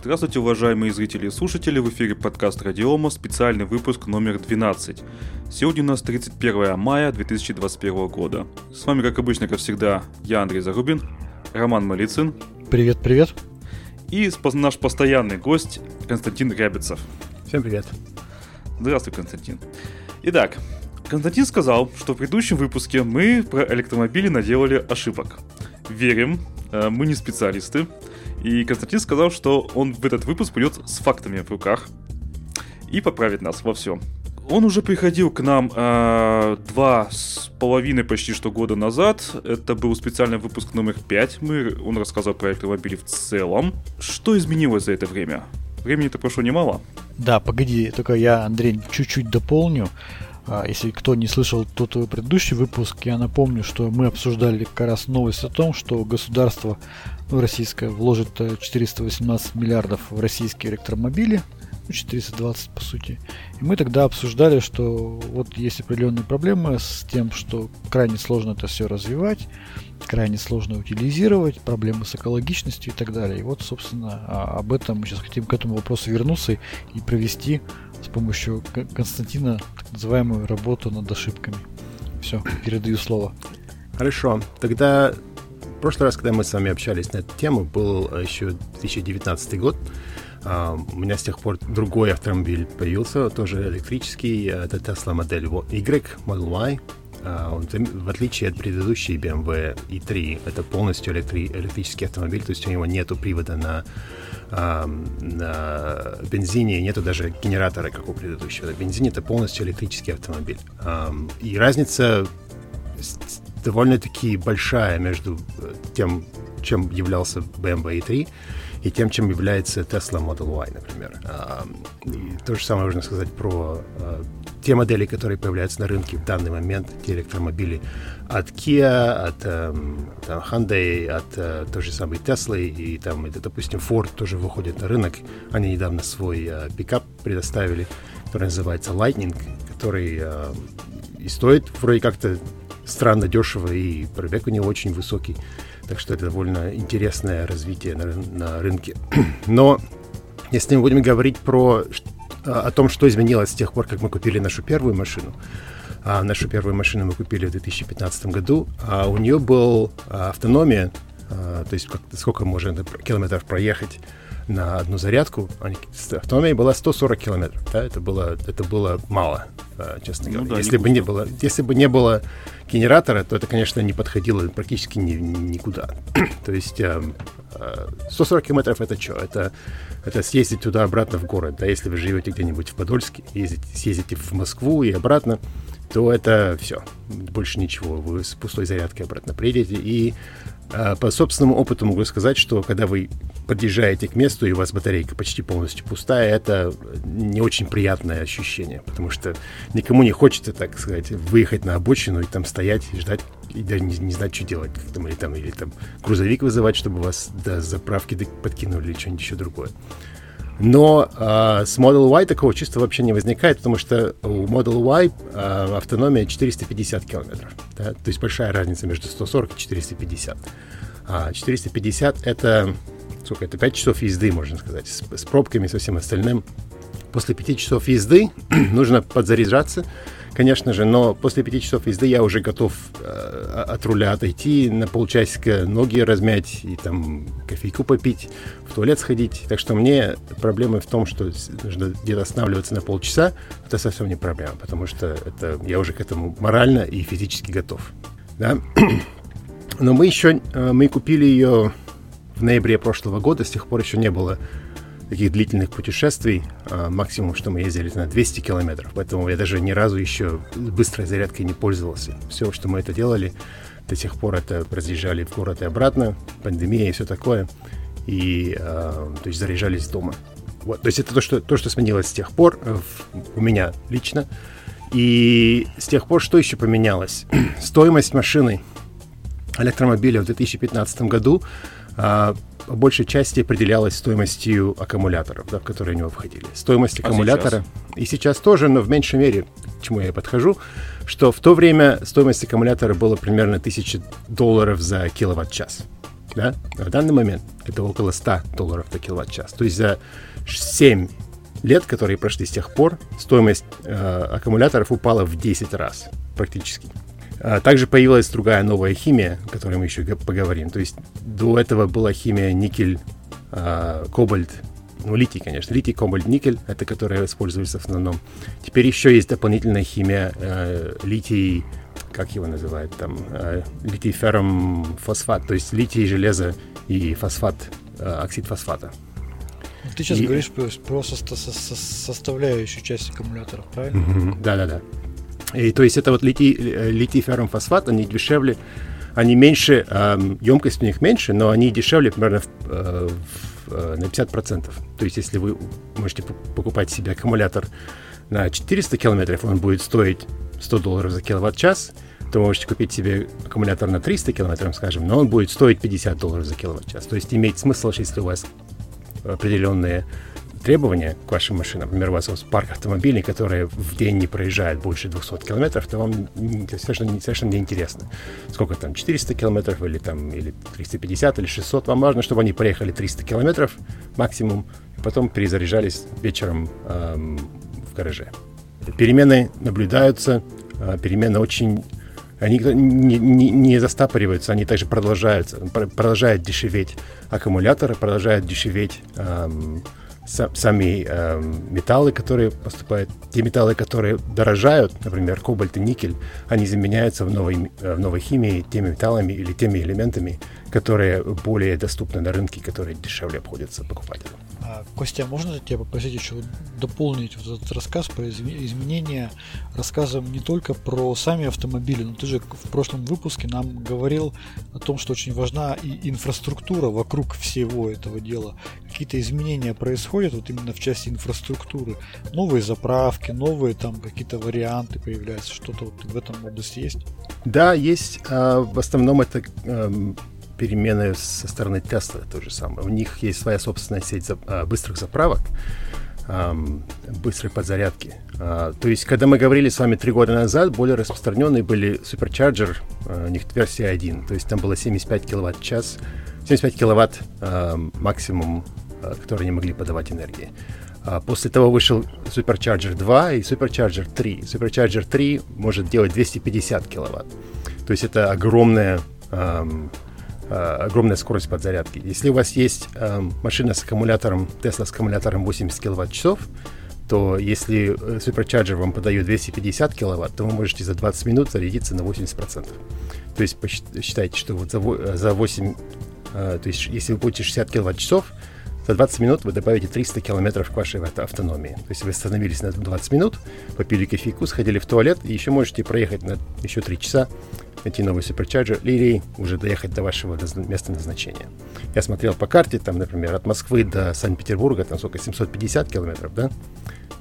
Здравствуйте, уважаемые зрители и слушатели, в эфире подкаст Радиома, специальный выпуск номер 12. Сегодня у нас 31 мая 2021 года. С вами, как обычно, как всегда, я Андрей Зарубин, Роман Малицын. Привет, привет. И наш постоянный гость Константин Рябицев. Всем привет. Здравствуй, Константин. Итак, Константин сказал, что в предыдущем выпуске мы про электромобили наделали ошибок. Верим, э, мы не специалисты, и Константин сказал, что он в этот выпуск придет с фактами в руках и поправит нас во всем. Он уже приходил к нам э, два с половиной почти что года назад. Это был специальный выпуск номер пять. Мы, он рассказывал про электромобили в целом. Что изменилось за это время? Времени-то прошло немало. Да, погоди, только я, Андрей, чуть-чуть дополню. А, если кто не слышал тот предыдущий выпуск, я напомню, что мы обсуждали как раз новость о том, что государство ну, российское вложит 418 миллиардов в российские электромобили, ну, 420 по сути. И мы тогда обсуждали, что вот есть определенные проблемы с тем, что крайне сложно это все развивать, крайне сложно утилизировать, проблемы с экологичностью и так далее. И вот, собственно, а, об этом мы сейчас хотим к этому вопросу вернуться и провести с помощью Константина так называемую работу над ошибками. Все, передаю слово. Хорошо. Тогда в прошлый раз, когда мы с вами общались на эту тему, был еще 2019 год. Uh, у меня с тех пор другой автомобиль появился, тоже электрический. Это Tesla модель Y, Model Y. Он, в отличие от предыдущей BMW i3, это полностью электри электрический автомобиль, то есть у него нету привода на на бензине нету даже генератора, как у предыдущего. На бензине это полностью электрический автомобиль. И разница довольно-таки большая между э, тем, чем являлся BMW i3 и тем, чем является Tesla Model Y, например. И то же самое можно сказать про э, те модели, которые появляются на рынке в данный момент, те электромобили от Kia, от там, Hyundai, от э, той же самой Tesla, и там, это, допустим, Ford тоже выходит на рынок. Они недавно свой пикап предоставили, который называется Lightning, который и стоит вроде как-то странно дешево, и пробег у него очень высокий. Так что это довольно интересное развитие на, на рынке. Но если мы будем говорить про о том, что изменилось с тех пор, как мы купили нашу первую машину, а нашу первую машину мы купили в 2015 году, а у нее был а, автономия, а, то есть сколько можно километров проехать на одну зарядку. Автономия была 140 километров. Да, это было, это было мало, а, честно ну, говоря. Да, если, бы не было, если бы не было генератора, то это, конечно, не подходило практически ни, никуда. то есть 140 километров это что? Это, это съездить туда-обратно в город. Да, если вы живете где-нибудь в Подольске, ездите, съездите в Москву и обратно, то это все. Больше ничего. Вы с пустой зарядкой обратно приедете. И э, по собственному опыту могу сказать, что когда вы подъезжаете к месту, и у вас батарейка почти полностью пустая, это не очень приятное ощущение, потому что никому не хочется, так сказать, выехать на обочину и там стоять и ждать, и даже не, не знать, что делать, как там, или там, или там грузовик вызывать, чтобы вас до заправки подкинули или что-нибудь еще другое. Но э, с Model Y такого чувства вообще не возникает, потому что у Model Y э, автономия 450 километров. Да? То есть большая разница между 140 и 450. А 450 это, сколько это, 5 часов езды, можно сказать, с, с пробками, со всем остальным. После 5 часов езды нужно подзаряжаться, конечно же, но после пяти часов езды я уже готов э, от руля отойти на полчасика, ноги размять и там кофейку попить, в туалет сходить. Так что мне проблемы в том, что нужно где-то останавливаться на полчаса, это совсем не проблема, потому что это, я уже к этому морально и физически готов. Да? Но мы еще, э, мы купили ее в ноябре прошлого года, с тех пор еще не было таких длительных путешествий. А, максимум, что мы ездили, на 200 километров. Поэтому я даже ни разу еще быстрой зарядкой не пользовался. Все, что мы это делали, до сих пор это разъезжали в город и обратно, пандемия и все такое. И, э, то есть, заряжались дома. Вот, то есть это то, что, то, что сменилось с тех пор э, у меня лично. И с тех пор что еще поменялось? Стоимость машины электромобиля в 2015 году а, по большей части определялась стоимостью аккумуляторов, да, в которые него входили. Стоимость а аккумулятора сейчас? и сейчас тоже, но в меньшей мере, к чему я подхожу, что в то время стоимость аккумулятора была примерно 1000 долларов за киловатт-час. да, в данный момент это около 100 долларов за киловатт-час. То есть за 7 лет, которые прошли с тех пор, стоимость э, аккумуляторов упала в 10 раз практически. А также появилась другая новая химия, о которой мы еще поговорим. То есть до этого была химия никель, э, кобальт, ну, литий, конечно. Литий, кобальт, никель, это которая используется в основном. Теперь еще есть дополнительная химия э, литий, как его называют там, э, литий ферром фосфат, то есть литий, железо и фосфат, э, оксид фосфата. Ты сейчас и... говоришь про, про со, со, со, составляющую часть аккумуляторов, правильно? Да, да, да. И то есть это вот литий, э, литий фосфат, они дешевле, они меньше, эм, емкость у них меньше, но они дешевле примерно в, э, в, э, на 50%. То есть если вы можете покупать себе аккумулятор на 400 километров, он будет стоить 100 долларов за киловатт-час, то вы можете купить себе аккумулятор на 300 километров, скажем, но он будет стоить 50 долларов за киловатт-час. То есть имеет смысл, если у вас определенные требования к вашим машинам, например, у вас парк автомобилей, которые в день не проезжают больше 200 километров, то вам совершенно, совершенно неинтересно, сколько там, 400 километров или там, или 350 или 600. Вам важно, чтобы они проехали 300 километров максимум, и потом перезаряжались вечером эм, в гараже. Перемены наблюдаются, э, перемены очень они не, не, не застапориваются, они также продолжаются. Продолжают дешеветь аккумуляторы, продолжают дешеветь эм, сами э, металлы, которые поступают, те металлы, которые дорожают, например, кобальт и никель, они заменяются в новой, в новой химии теми металлами или теми элементами, которые более доступны на рынке, которые дешевле обходятся покупателю. А, Костя, можно тебя попросить еще дополнить вот этот рассказ про изменения рассказом не только про сами автомобили, но ты же в прошлом выпуске нам говорил о том, что очень важна и инфраструктура вокруг всего этого дела. Какие-то изменения происходят вот именно в части инфраструктуры. Новые заправки, новые там какие-то варианты появляются, что-то вот в этом области есть? Да, есть. А, в основном это эм, перемены со стороны Tesla то же самое. У них есть своя собственная сеть за, а, быстрых заправок, быстрой подзарядки. А, то есть, когда мы говорили с вами три года назад, более распространенные были Supercharger, а, у них версия 1, то есть там было 75 киловатт в час, 75 киловатт максимум, который они могли подавать энергии. После того вышел Supercharger 2 и Supercharger 3. Supercharger 3 может делать 250 киловатт. То есть это огромная эм, огромная скорость подзарядки. Если у вас есть э, машина с аккумулятором, Tesla с аккумулятором 80 киловатт-часов, то если э, Supercharger вам подает 250 киловатт, то вы можете за 20 минут зарядиться на 80%. То есть посчитайте, что вот за, за 8, э, то есть если вы будете 60 киловатт-часов, за 20 минут вы добавите 300 километров к вашей автономии. То есть вы остановились на 20 минут, попили кофейку, сходили в туалет, и еще можете проехать на еще 3 часа найти новый суперчарджер или уже доехать до вашего места назначения. Я смотрел по карте, там, например, от Москвы до Санкт-Петербурга, там сколько, 750 километров, да?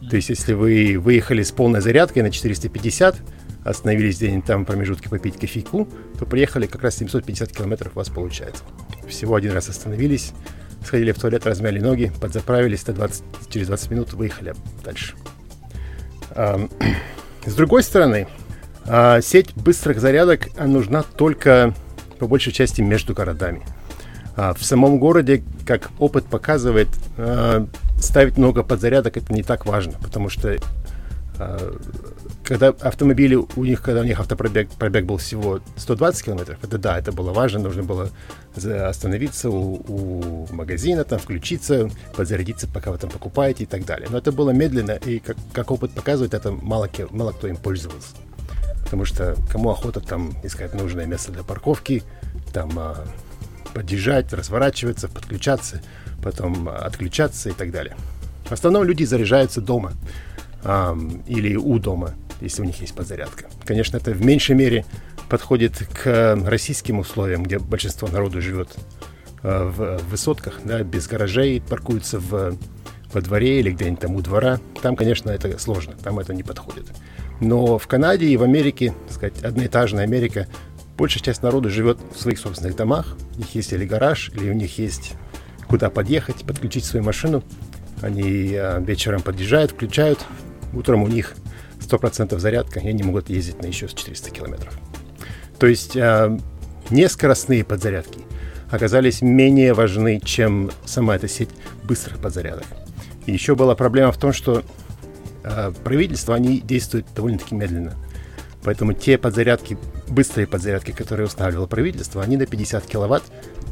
То есть, если вы выехали с полной зарядкой на 450, остановились где-нибудь там в промежутке попить кофейку, то приехали как раз 750 километров у вас получается. Всего один раз остановились, сходили в туалет, размяли ноги, подзаправились, 120, через 20 минут выехали дальше. С другой стороны, а сеть быстрых зарядок нужна только по большей части между городами. А в самом городе, как опыт показывает, а, ставить много подзарядок это не так важно, потому что когда автомобили у них, когда у них автопробег пробег был всего 120 километров, это да, это было важно, нужно было остановиться у, у магазина, там включиться, подзарядиться, пока вы там покупаете и так далее. Но это было медленно, и как, как опыт показывает, это мало, мало кто им пользовался потому что кому охота там искать нужное место для парковки, там а, подъезжать, разворачиваться, подключаться, потом отключаться и так далее. В основном люди заряжаются дома а, или у дома, если у них есть подзарядка. Конечно, это в меньшей мере подходит к российским условиям, где большинство народу живет а, в высотках, да, без гаражей, паркуются в, во дворе или где-нибудь там у двора. Там, конечно, это сложно, там это не подходит. Но в Канаде и в Америке, так сказать, одноэтажная Америка, большая часть народа живет в своих собственных домах. У них есть или гараж, или у них есть куда подъехать, подключить свою машину. Они а, вечером подъезжают, включают. Утром у них 100% зарядка, и они могут ездить на еще 400 километров. То есть а, не скоростные подзарядки, оказались менее важны, чем сама эта сеть быстрых подзарядок. И еще была проблема в том, что э, правительства, они действуют довольно-таки медленно. Поэтому те подзарядки, быстрые подзарядки, которые устанавливало правительство, они на 50 киловатт.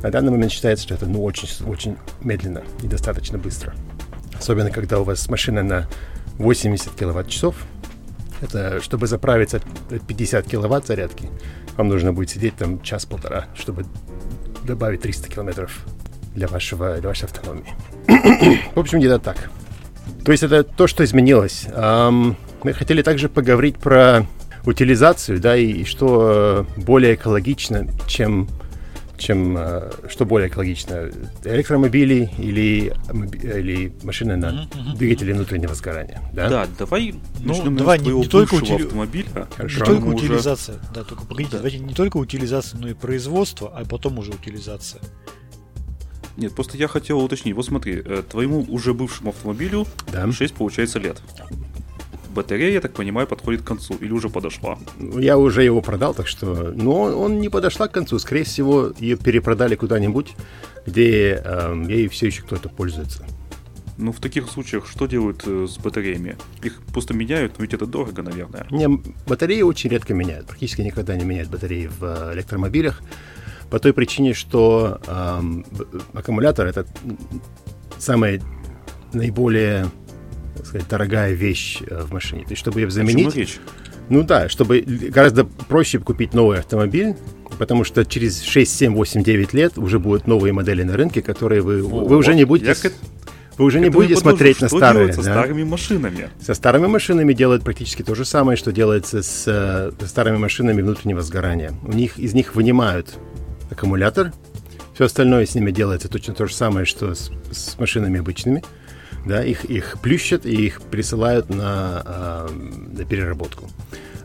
На данный момент считается, что это ну, очень, очень медленно и достаточно быстро. Особенно, когда у вас машина на 80 киловатт-часов. Это, чтобы заправиться 50 киловатт зарядки, вам нужно будет сидеть там час-полтора, чтобы добавить 300 километров для, вашего, для вашей автономии. В общем, где-то так. То есть это то, что изменилось. Мы хотели также поговорить про утилизацию, да, и что более экологично, чем чем э, что более экологично, электромобили или, или машины на mm-hmm. двигатели внутреннего сгорания. Да, да давай ну, начнем давай, не, не только утили... автомобиля. Хорошо. Не только утилизация, уже... да, только погодите, да. давайте не только утилизация, но и производство, а потом уже утилизация. Нет, просто я хотел уточнить. Вот смотри, э, твоему уже бывшему автомобилю да. 6, получается, лет батарея, я так понимаю, подходит к концу или уже подошла? Я уже его продал, так что... Но он не подошла к концу. Скорее всего, ее перепродали куда-нибудь, где э, ей все еще кто-то пользуется. Ну, в таких случаях что делают э, с батареями? Их просто меняют, но ведь это дорого, наверное. Не, батареи очень редко меняют. Практически никогда не меняют батареи в э, электромобилях. По той причине, что э, аккумулятор это самая наиболее так сказать, дорогая вещь э, в машине. То есть, чтобы ее заменить... речь? Ну да, чтобы гораздо проще купить новый автомобиль, потому что через 6, 7, 8, 9 лет уже будут новые модели на рынке, которые вы, О, вы уже не будете... Я... Вы уже не будете смотреть на старые. Со да? старыми машинами? Со старыми машинами делают практически то же самое, что делается с, э, с старыми машинами внутреннего сгорания. У них, из них вынимают аккумулятор, все остальное с ними делается точно то же самое, что с, с машинами обычными да, их, их плющат и их присылают на, а, на переработку.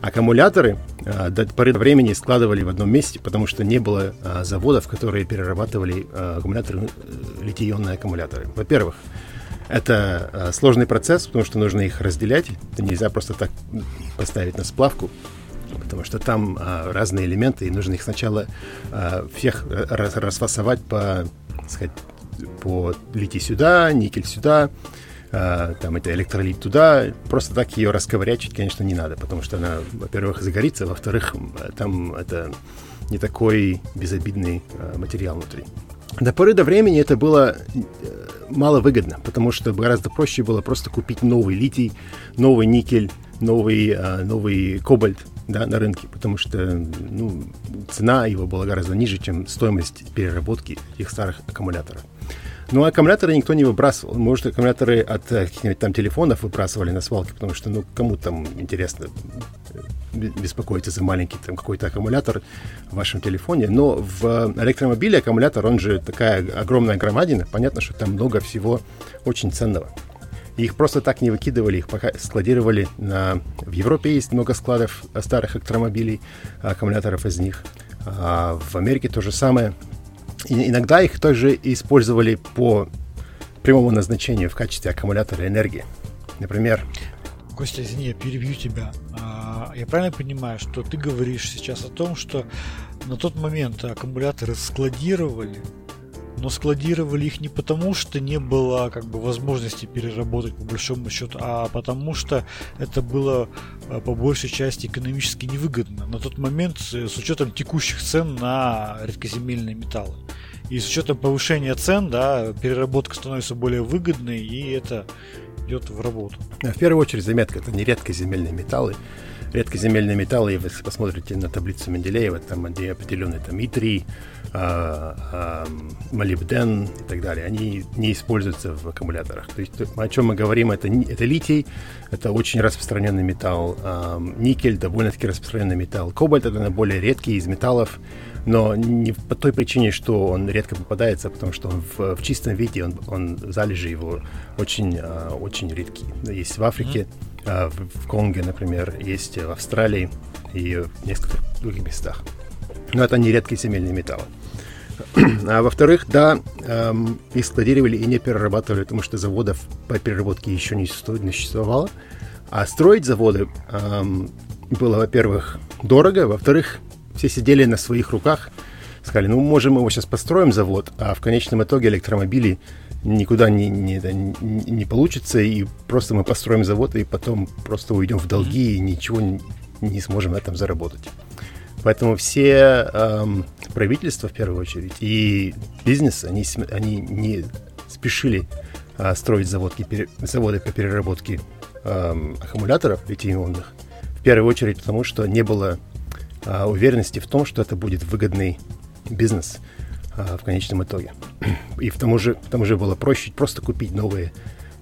Аккумуляторы а, до поры времени складывали в одном месте, потому что не было а, заводов, которые перерабатывали аккумуляторы, э, литий-ионные аккумуляторы. Во-первых, это сложный процесс, потому что нужно их разделять. Это нельзя просто так поставить на сплавку, потому что там разные элементы, и нужно их сначала всех расфасовать по, сказать, по литий сюда, никель сюда, э, там это электролит туда. Просто так ее расковырячить, конечно, не надо, потому что она, во-первых, загорится, во-вторых, там это не такой безобидный э, материал внутри. До поры до времени это было э, маловыгодно, потому что гораздо проще было просто купить новый литий, новый никель, новый, э, новый кобальт да, на рынке, потому что ну, цена его была гораздо ниже, чем стоимость переработки этих старых аккумуляторов. Ну, аккумуляторы никто не выбрасывал. Может, аккумуляторы от э, каких-нибудь там телефонов выбрасывали на свалке, потому что, ну, кому там интересно э, беспокоиться за маленький там какой-то аккумулятор в вашем телефоне. Но в электромобиле аккумулятор, он же такая огромная громадина. Понятно, что там много всего очень ценного. Их просто так не выкидывали, их пока складировали на... В Европе есть много складов старых электромобилей, аккумуляторов из них. А в Америке то же самое. И иногда их также использовали по прямому назначению в качестве аккумулятора энергии. Например... Костя, извини, я перебью тебя. А, я правильно понимаю, что ты говоришь сейчас о том, что на тот момент аккумуляторы складировали но складировали их не потому, что не было как бы возможности переработать по большому счету, а потому что это было э, по большей части экономически невыгодно на тот момент с учетом текущих цен на редкоземельные металлы. И с учетом повышения цен, да, переработка становится более выгодной, и это идет в работу. В первую очередь заметка, это не редкоземельные металлы, редкоземельные металлы, если посмотрите на таблицу Менделеева, там где определенные там И3, а, а, молибден и так далее, они не используются в аккумуляторах. То есть о чем мы говорим, это, это литий, это очень распространенный металл, а, никель довольно-таки распространенный металл, кобальт это более редкий из металлов, но не по той причине, что он редко попадается, потому что он в, в чистом виде, он, он залежи его очень, очень редкие. Есть в Африке, а, в Конге, например, есть в Австралии и в нескольких других местах. Но это не редкие земельные металлы. А во-вторых, да, эм, их складировали и не перерабатывали, потому что заводов по переработке еще не существовало. А строить заводы эм, было, во-первых, дорого, во-вторых, все сидели на своих руках, сказали, ну, можем мы его сейчас построим завод, а в конечном итоге электромобили никуда не, не, не, получится, и просто мы построим завод, и потом просто уйдем в долги, и ничего не, не сможем на этом заработать. Поэтому все эм, правительства, в первую очередь, и бизнес, они, они не спешили э, строить заводки, пере, заводы по переработке э, аккумуляторов литий-ионных. В первую очередь потому, что не было э, уверенности в том, что это будет выгодный бизнес э, в конечном итоге. И в тому же, к тому же было проще просто купить новые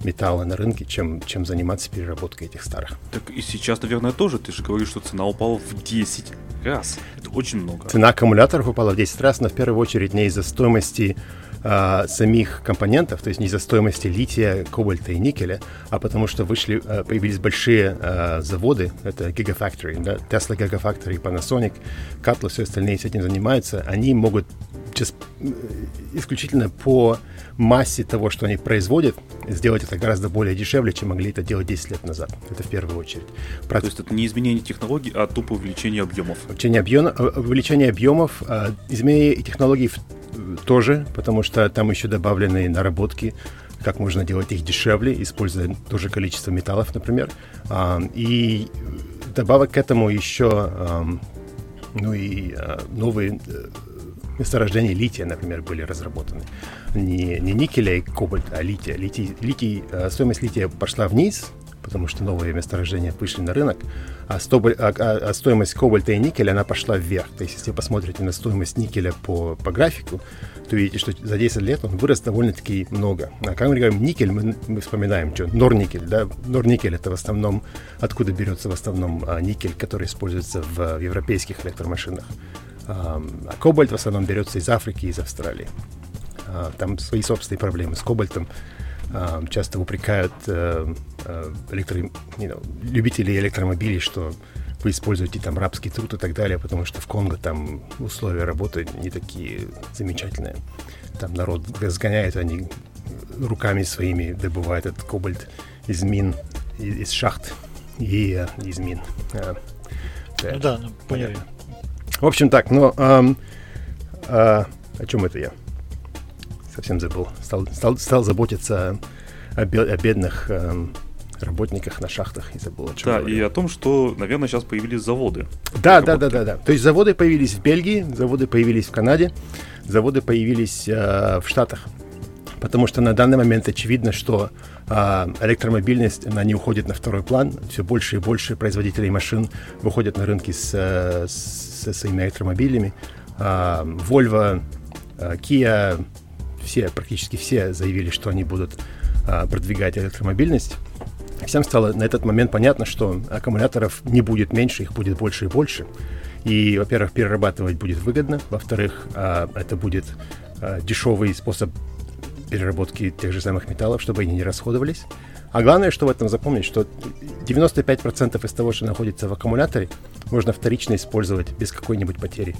металла на рынке, чем, чем заниматься переработкой этих старых. Так и сейчас, наверное, тоже. Ты же говоришь, что цена упала в 10 раз. Это очень много. Цена аккумуляторов упала в 10 раз, но в первую очередь не из-за стоимости а, самих компонентов, то есть не из-за стоимости лития, кобальта и никеля, а потому что вышли, а, появились большие а, заводы, это Gigafactory, да, Tesla Gigafactory, Panasonic, Cutlass, все остальные с этим занимаются, они могут сейчас исключительно по массе того, что они производят, сделать это гораздо более дешевле, чем могли это делать 10 лет назад. Это в первую очередь. Про... То есть это не изменение технологий, а тупо увеличение объемов. Увеличение, объем, э, увеличение объемов, а, изменение технологий тоже, потому что там еще добавлены наработки, как можно делать их дешевле, используя тоже количество металлов, например. А, и добавок к этому еще ну и новые э, месторождения лития, например, были разработаны. Не, не никеля и кобальта, а лития. Литий, литий, э, стоимость лития пошла вниз, потому что новые месторождения вышли на рынок, а, стоболь, а, а, а стоимость кобальта и никеля, она пошла вверх. То есть, если вы посмотрите на стоимость никеля по, по графику, то видите, что за 10 лет он вырос довольно-таки много. А когда мы говорим никель, мы, мы вспоминаем, что норникель, да, норникель это в основном, откуда берется в основном а, никель, который используется в, в европейских электромашинах. А кобальт в основном берется из Африки, из Австралии. А, там свои собственные проблемы с кобальтом. А, часто упрекают э, э, электро, know, любителей электромобилей, что вы используете там рабский труд и так далее, потому что в Конго там условия работы не такие замечательные. Там народ разгоняет, они руками своими добывают этот кобальт из мин, из, из шахт и э, из мин. Ну да, ну, понятно. В общем так, но эм, э, о чем это я? Совсем забыл. Стал, стал, стал заботиться о, бе- о бедных эм, работниках на шахтах и забыл о чем Да, говорил. и о том, что, наверное, сейчас появились заводы. Да, да, да, да, да. То есть заводы появились в Бельгии, заводы появились в Канаде, заводы появились э, в Штатах. Потому что на данный момент очевидно, что э, электромобильность, она не уходит на второй план. Все больше и больше производителей машин выходят на рынки с, э, со своими электромобилями. Э, Volvo, э, Kia, все, практически все заявили, что они будут продвигать электромобильность. Всем стало на этот момент понятно, что аккумуляторов не будет меньше, их будет больше и больше. И, во-первых, перерабатывать будет выгодно, во-вторых, это будет дешевый способ переработки тех же самых металлов, чтобы они не расходовались. А главное, что в этом запомнить, что 95% из того, что находится в аккумуляторе, можно вторично использовать без какой-нибудь потери.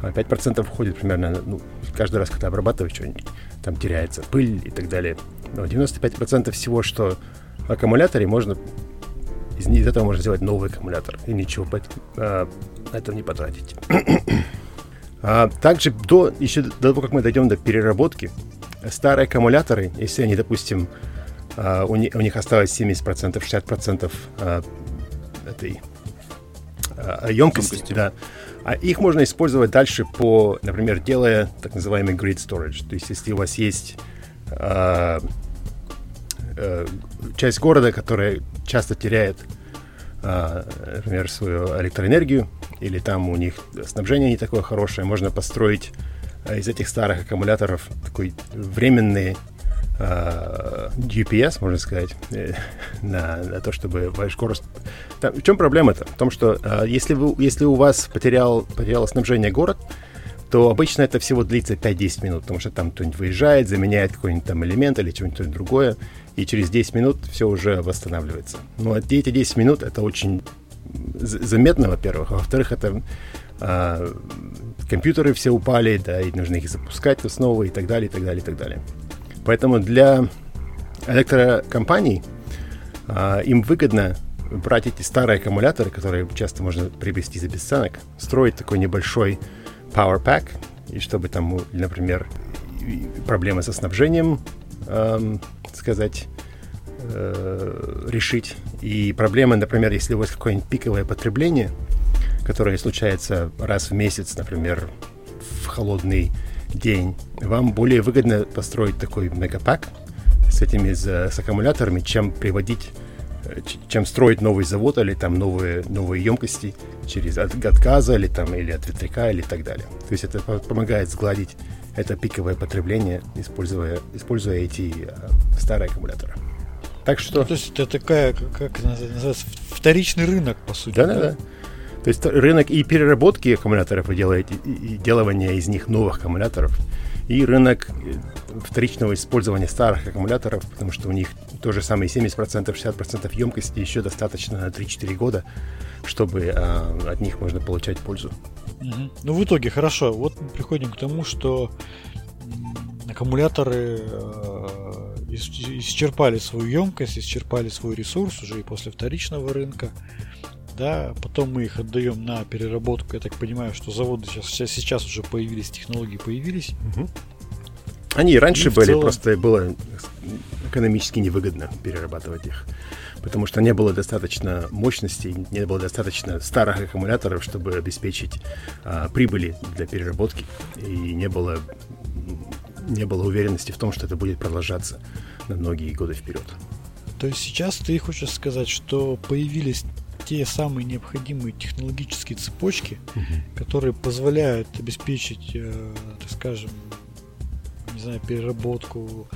А 5% уходит примерно ну, каждый раз, когда обрабатываешь что-нибудь, там теряется пыль и так далее. Но 95% всего, что в аккумуляторе, можно из, из этого можно сделать новый аккумулятор и ничего по, а, на не потратить. а, также до, еще до того, как мы дойдем до переработки, старые аккумуляторы, если они, допустим, Uh, у, них осталось 70%, 60% uh, этой uh, емкости, Емкости. да. А их можно использовать дальше по, например, делая так называемый grid storage. То есть, если у вас есть а, э, часть города, которая часто теряет, а, например, свою электроэнергию, или там у них снабжение не такое хорошее, можно построить а, из этих старых аккумуляторов такой временный а, GPS, можно сказать, э, на, на то, чтобы ваш город... Там, в чем проблема-то? В том, что а, если, вы, если у вас потерял, потеряло снабжение город, то обычно это всего длится 5-10 минут, потому что там кто-нибудь выезжает, заменяет какой-нибудь там элемент или что-нибудь другое, и через 10 минут все уже восстанавливается. Но эти 10 минут это очень заметно, во-первых, а во-вторых, это а, компьютеры все упали, да, и нужно их запускать снова и так далее, и так далее, и так далее. Поэтому для электрокомпаний а, им выгодно брать эти старые аккумуляторы, которые часто можно приобрести за бесценок, строить такой небольшой power pack, и чтобы там, например, проблемы со снабжением, э, сказать, э, решить. И проблемы, например, если у вас какое-нибудь пиковое потребление, которое случается раз в месяц, например, в холодный день, вам более выгодно построить такой мегапак с этими с аккумуляторами, чем приводить Э, чем строить новый завод или там новые, новые емкости через от, от газа или там или от ветряка или так далее. То есть это помогает сгладить это пиковое потребление, используя, используя эти э, старые аккумуляторы. Так что... Ну, то есть это такая, как называется, вторичный рынок, по сути. Да, да, да. То есть рынок и переработки аккумуляторов, вы делаете, и делания из них новых аккумуляторов, и рынок э, вторичного использования старых аккумуляторов, потому что у них то же самое 70%, 60% емкости еще достаточно на 3-4 года, чтобы а, от них можно получать пользу. Угу. Ну, в итоге, хорошо, вот мы приходим к тому, что аккумуляторы э, исчерпали свою емкость, исчерпали свой ресурс уже и после вторичного рынка. Да, потом мы их отдаем на переработку. Я так понимаю, что заводы сейчас, сейчас уже появились, технологии появились. Угу. Они и раньше и были, целом... просто было экономически невыгодно перерабатывать их. Потому что не было достаточно мощности, не было достаточно старых аккумуляторов, чтобы обеспечить а, прибыли для переработки. И не было, не было уверенности в том, что это будет продолжаться на многие годы вперед. То есть сейчас ты хочешь сказать, что появились те самые необходимые технологические цепочки, угу. которые позволяют обеспечить, э, так скажем, не знаю, переработку,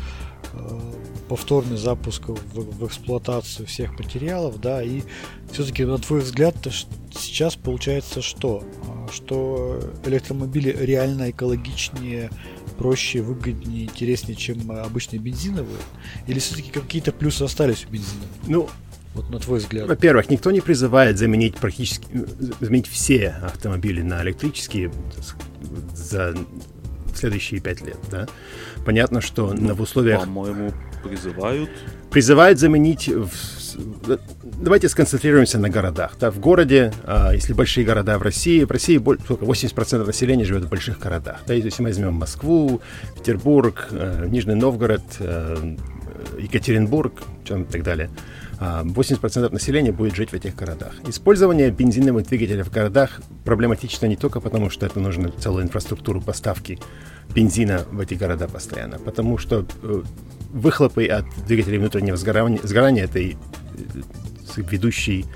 э, повторный запуск в, в эксплуатацию всех материалов, да, и все-таки, на твой взгляд, сейчас получается что? А, что электромобили реально экологичнее, проще, выгоднее, интереснее, чем обычные бензиновые? Или все-таки какие-то плюсы остались у бензина? Ну, вот на твой взгляд. Во-первых, никто не призывает заменить практически заменить все автомобили на электрические за следующие пять лет, да. Понятно, что ну, в условиях... По-моему, призывают. Призывают заменить... В... Давайте сконцентрируемся на городах. Да, в городе, а, если большие города в России, в России сколько, 80% населения живет в больших городах. Да, если мы возьмем Москву, Петербург, э, Нижний Новгород, э, Екатеринбург и так далее, 80% а, населения будет жить в этих городах. Использование бензиновых двигателей в городах проблематично не только потому, что это нужно целую инфраструктуру поставки бензина в эти города постоянно, потому что э, выхлопы от двигателей внутреннего сгорания, сгорания это и э, ведущий,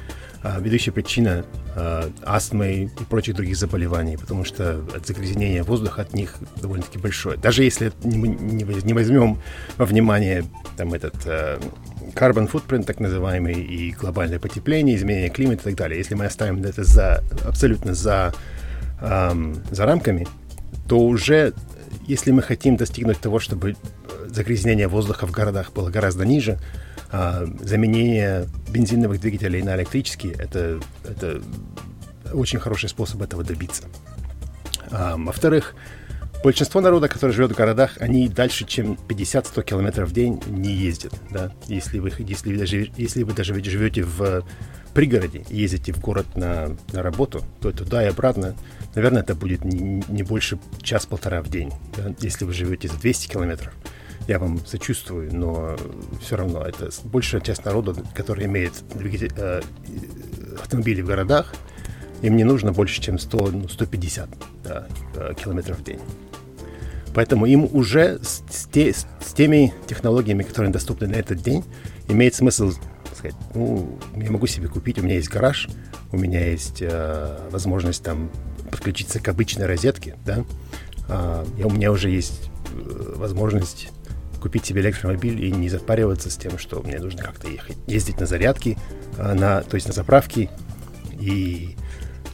а, ведущая причина а, астмы и прочих других заболеваний, потому что загрязнение воздуха от них довольно-таки большое. Даже если мы не возьмем во внимание там этот э, carbon footprint, так называемый, и глобальное потепление, изменение климата и так далее, если мы оставим это за, абсолютно за, эм, за рамками, то уже, если мы хотим достигнуть того, чтобы загрязнение воздуха в городах было гораздо ниже, э, заменение бензиновых двигателей на электрические, это, это очень хороший способ этого добиться. Э, во-вторых, Большинство народа, который живет в городах, они дальше, чем 50-100 километров в день не ездят. Да? Если, вы, если, вы даже, если вы даже живете в пригороде и ездите в город на, на работу, то туда и обратно, наверное, это будет не, не больше час-полтора в день. Да? Если вы живете за 200 километров, я вам сочувствую, но все равно это большая часть народа, который имеет двигатель, э, автомобили в городах, им не нужно больше, чем 100, ну, 150 да, э, километров в день. Поэтому им уже с, те, с теми технологиями, которые доступны на этот день, имеет смысл сказать, ну, я могу себе купить, у меня есть гараж, у меня есть э, возможность там подключиться к обычной розетке, да, э, у меня уже есть э, возможность купить себе электромобиль и не запариваться с тем, что мне нужно как-то ехать, ездить на зарядки, э, на, то есть на заправки и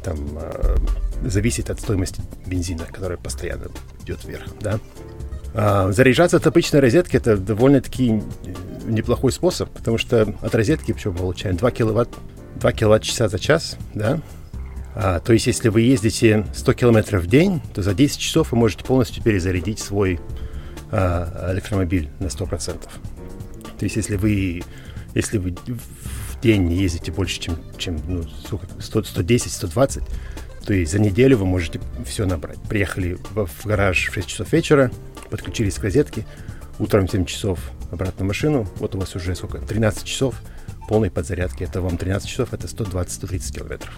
там э, зависит от стоимости бензина, которая постоянно идет вверх, да. А, заряжаться от обычной розетки это довольно-таки неплохой способ, потому что от розетки что мы получаем 2 киловатт, 2 киловатт-часа за час, да. А, то есть, если вы ездите 100 километров в день, то за 10 часов вы можете полностью перезарядить свой а, электромобиль на 100%. То есть, если вы, если вы в день ездите больше, чем, чем ну, 110-120, То есть за неделю вы можете все набрать. Приехали в, гараж в 6 часов вечера, подключились к розетке, утром в 7 часов обратно в машину, вот у вас уже сколько, 13 часов полной подзарядки. Это вам 13 часов, это 120-130 километров.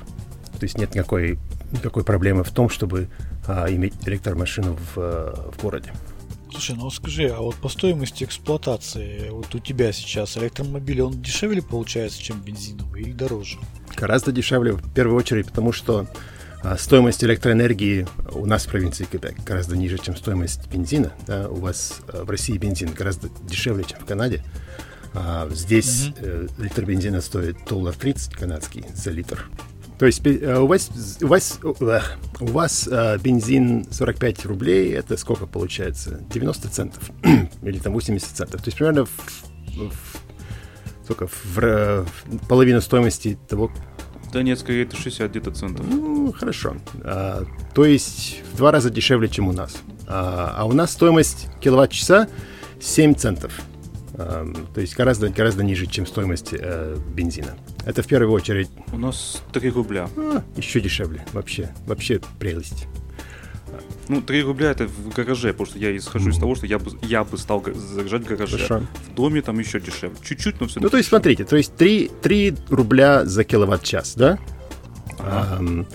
То есть нет никакой, никакой проблемы в том, чтобы а, иметь электромашину в, в городе. Слушай, ну скажи, а вот по стоимости эксплуатации, вот у тебя сейчас электромобиль, он дешевле получается, чем бензиновый или дороже? Гораздо дешевле, в первую очередь, потому что стоимость электроэнергии у нас в провинции Квебек гораздо ниже, чем стоимость бензина. Да? У вас а, в России бензин гораздо дешевле, чем в Канаде. А здесь mm-hmm. литр бензина стоит доллар 30 канадский за литр. То есть э, у вас, у вас, у вас э, бензин 45 рублей, это сколько получается? 90 центов или там 80 центов. То есть примерно в, в, сколько, в, в половину стоимости того... Да нет, скорее это 60 где-то центов. Ну, хорошо. А, то есть в два раза дешевле, чем у нас. А, а у нас стоимость киловатт-часа 7 центов. То есть гораздо, гораздо ниже, чем стоимость э, бензина. Это в первую очередь... У нас 3 рубля. А, еще дешевле. Вообще, вообще прелесть. Ну, 3 рубля это в гараже, потому что я исхожу mm. из того, что я бы, я бы стал заряжать в гараже. Хорошо. В доме там еще дешевле. Чуть-чуть, но все Ну, то есть, смотрите, то есть 3, 3 рубля за киловатт-час, да? Ага.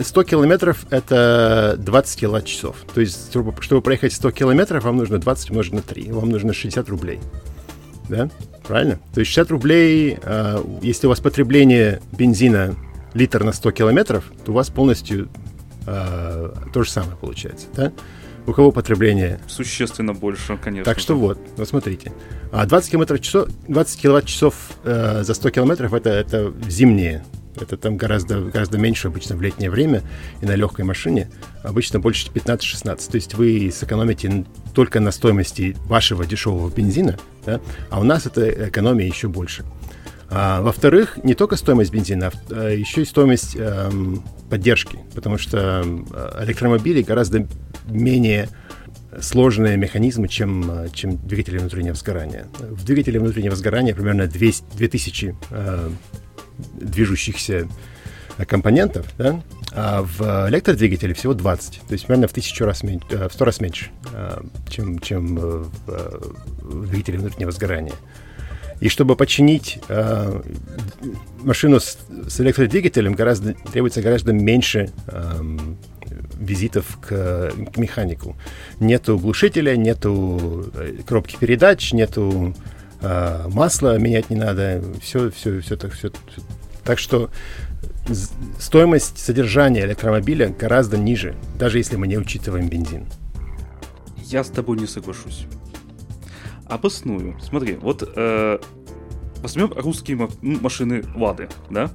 100 километров — это 20 киловатт-часов. То есть, чтобы, проехать 100 километров, вам нужно 20 умножить на 3. Вам нужно 60 рублей. Да? Правильно? То есть 60 рублей, э, если у вас потребление бензина литр на 100 километров, то у вас полностью э, то же самое получается. Да? У кого потребление? Существенно больше, конечно. Так что вот, вот смотрите. 20 километров часов, 20 киловатт-часов э, за 100 километров это, это зимние это там гораздо, гораздо меньше обычно в летнее время и на легкой машине. Обычно больше 15-16. То есть вы сэкономите только на стоимости вашего дешевого бензина, да? а у нас это экономия еще больше. А, во-вторых, не только стоимость бензина, а еще и стоимость эм, поддержки, потому что электромобили гораздо менее сложные механизмы, чем, чем двигатели внутреннего сгорания. В двигателе внутреннего сгорания примерно 200, 2000 э, движущихся компонентов, да, а в электродвигателе всего 20, то есть примерно в тысячу раз меньше, э, в сто раз меньше, э, чем, чем в двигателе внутреннего сгорания. И чтобы починить э, машину с, с электродвигателем, гораздо, требуется гораздо меньше э, визитов к, к механику. Нету глушителя, нету э, коробки передач, нету э, масла менять не надо, все, все, все так, все. Так что стоимость содержания электромобиля гораздо ниже, даже если мы не учитываем бензин. Я с тобой не соглашусь. Обосную. Смотри, вот э, возьмем русские машины Лады, да?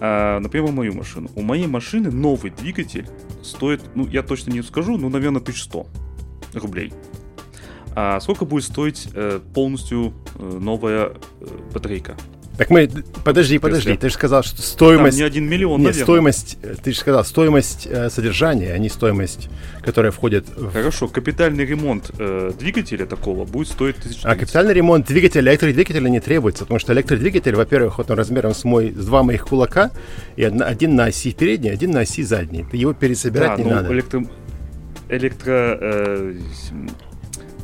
Э, например, мою машину. У моей машины новый двигатель стоит, ну, я точно не скажу, ну, наверное, 1100 рублей. А сколько будет стоить э, полностью э, новая э, батарейка? Так мы, подожди, подожди, ты же сказал, что стоимость... Там не один миллион, Нет, стоимость, э, ты же сказал, стоимость э, содержания, а не стоимость, которая входит в... Хорошо, капитальный ремонт э, двигателя такого будет стоить 1000 А капитальный ремонт двигателя, электродвигателя не требуется, потому что электродвигатель, во-первых, вот он размером с, мой, с два моих кулака, и одна, один на оси передней, один на оси задней. Его пересобирать да, не надо. Электро... электро э,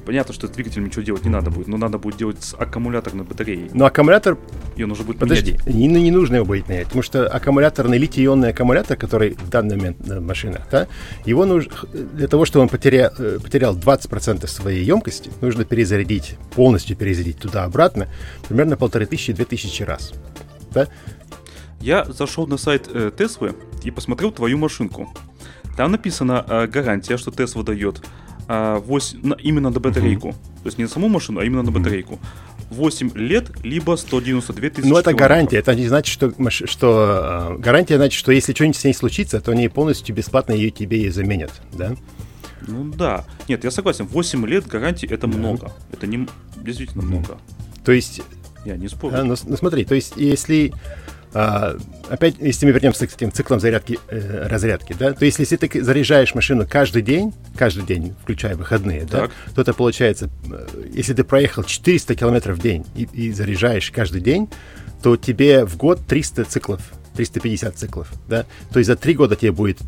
Понятно, что с двигателем ничего делать не надо будет, но надо будет делать с аккумуляторной батареей. Но аккумулятор... И он уже будет Подожди, не, не нужно его будет менять, потому что аккумуляторный литий-ионный аккумулятор, который в данный момент на машинах, да, его нужно... Для того, чтобы он потерял, э, потерял 20% своей емкости, нужно перезарядить, полностью перезарядить туда-обратно примерно полторы тысячи-две тысячи раз. Да? Я зашел на сайт э, Теслы и посмотрел твою машинку. Там написано э, гарантия, что Тесла дает 8, а, на, именно на батарейку. Uh-huh. То есть не на саму машину, а именно на батарейку. 8 лет, либо 192 тысячи Ну, это гарантия. Это не значит, что, что э, гарантия значит, что если что-нибудь с ней случится, то они полностью бесплатно ее тебе и заменят, да? Ну да. Нет, я согласен. 8 лет гарантии это да. много. Это не действительно много. То есть... Я не спорю. А, ну, ну смотри, то есть если а, опять, если мы вернемся к этим циклам зарядки, э, разрядки, да, то есть если ты заряжаешь машину каждый день, каждый день, включая выходные, да, то это получается, э, если ты проехал 400 километров в день и, и заряжаешь каждый день, то тебе в год 300 циклов 350 циклов, да, то есть за три года тебе будет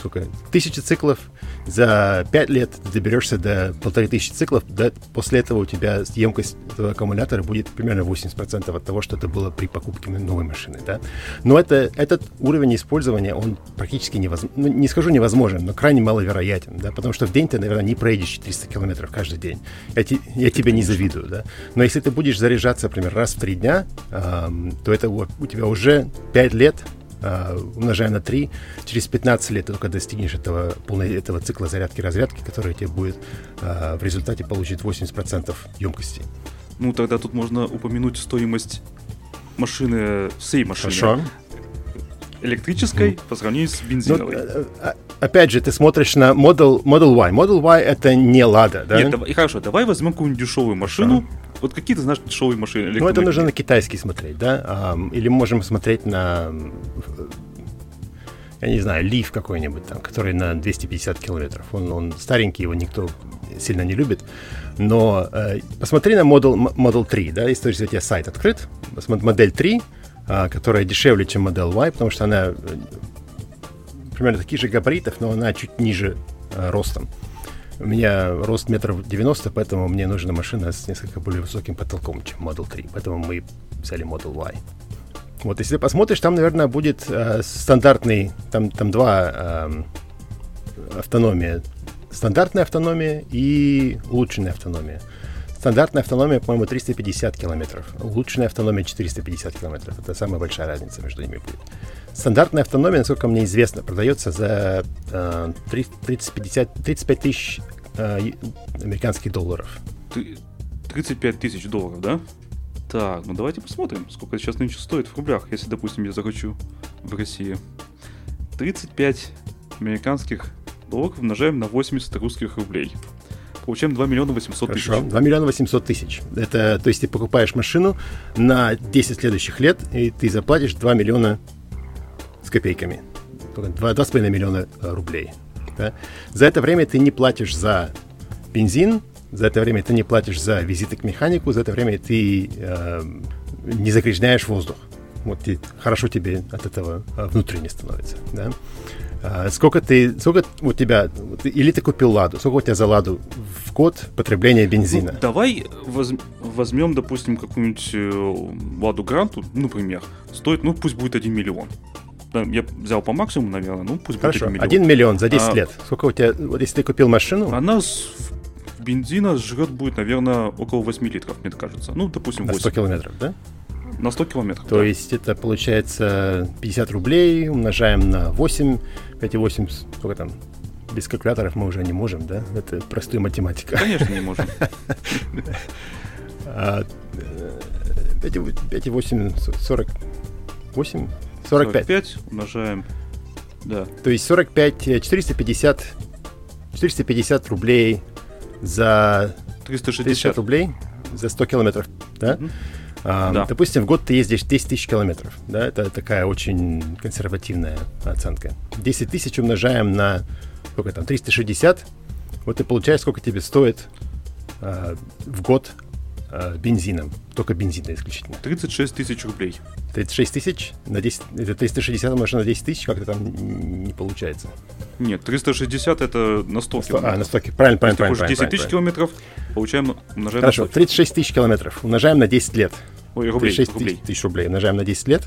сколько, тысяча циклов, за пять лет ты доберешься до полторы тысячи циклов, да, после этого у тебя емкость этого аккумулятора будет примерно 80% от того, что это было при покупке новой машины, да. Но это, этот уровень использования, он практически невозможен, ну, не скажу невозможен, но крайне маловероятен, да, потому что в день ты, наверное, не проедешь 400 километров каждый день. Я, те, я тебе не завидую, да. Но если ты будешь заряжаться, например, раз в три дня, эм, то это у, у тебя уже 5 лет умножая на 3, через 15 лет ты только достигнешь этого, полной, этого цикла зарядки-разрядки, который тебе будет uh, в результате получить 80% емкости. Ну, тогда тут можно упомянуть стоимость машины, всей машины. Хорошо. Электрической mm. по сравнению с бензиновой. Ну, опять же, ты смотришь на Model, Model Y. Model Y это не Lada, да? Нет, давай, хорошо, давай возьмем какую-нибудь дешевую машину. Вот какие ты знаешь дешевые машины? Ну, это нужно на китайский смотреть, да? Или можем смотреть на я не знаю, Лив какой-нибудь там, который на 250 километров. Он, он старенький, его никто сильно не любит. Но э, посмотри на Model, Model 3, да, если у тебя сайт открыт, модель 3, э, которая дешевле, чем Model Y, потому что она примерно таких же габаритов, но она чуть ниже э, ростом. У меня рост метров 90, поэтому мне нужна машина с несколько более высоким потолком, чем Model 3. Поэтому мы взяли Model Y. Вот, если ты посмотришь, там, наверное, будет э, стандартный, там, там два э, автономия. Стандартная автономия и улучшенная автономия. Стандартная автономия, по-моему, 350 километров. Улучшенная автономия 450 километров. Это самая большая разница между ними будет. Стандартная автономия, насколько мне известно, продается за э, 30, 50, 35 тысяч э, американских долларов. 35 тысяч долларов, да? Так, ну давайте посмотрим, сколько сейчас нынче стоит в рублях, если, допустим, я захочу в России. 35 американских долларов умножаем на 80 русских рублей. Получаем 2 миллиона 800 тысяч. Хорошо, 2 миллиона 800 тысяч. Это, то есть ты покупаешь машину на 10 следующих лет, и ты заплатишь 2 миллиона с копейками. 2,5 миллиона э, рублей. Да? За это время ты не платишь за бензин, за это время ты не платишь за визиты к механику, за это время ты э, не загрязняешь воздух. Вот ты, хорошо тебе от этого э, внутренне становится. Да? А, сколько ты, сколько у тебя, или ты купил ладу, сколько у тебя за ладу в год потребления бензина? Ну, давай воз, возьмем, допустим, какую-нибудь э, ладу гранту, например, стоит, ну пусть будет 1 миллион я взял по максимуму, наверное, ну пусть Хорошо, будет 1 миллион. 1 миллион за 10 а, лет. Сколько у тебя, вот если ты купил машину? Она с, бензина жрет будет, наверное, около 8 литров, мне кажется. Ну, допустим, 8. На 100 километров, да? На 100 километров, То да. есть это получается 50 рублей, умножаем на 8, 5,8, сколько там, без калькуляторов мы уже не можем, да? Это простая математика. Конечно, не можем. 5,8, 48, 45. 45 умножаем, да. То есть 45, 450, 450 рублей за 360 рублей за 100 километров, да? Mm-hmm. А, да. Допустим, в год ты ездишь 10 тысяч километров, да? Это такая очень консервативная оценка. 10 тысяч умножаем на сколько там, 360, вот и получаешь, сколько тебе стоит а, в год а, бензином. Только бензина исключительно. 36 тысяч рублей. 36 тысяч на 10, это 360 умножить на 10 тысяч, как-то там не получается. Нет, 360 это на 100 километров. А, на 100 правильно, правильно, правильно. 10 тысяч километров, получаем, умножаем Хорошо, на 100. 36 тысяч километров, умножаем на 10 лет. Ой, рублей, 36 рублей. тысяч рублей, умножаем на 10 лет.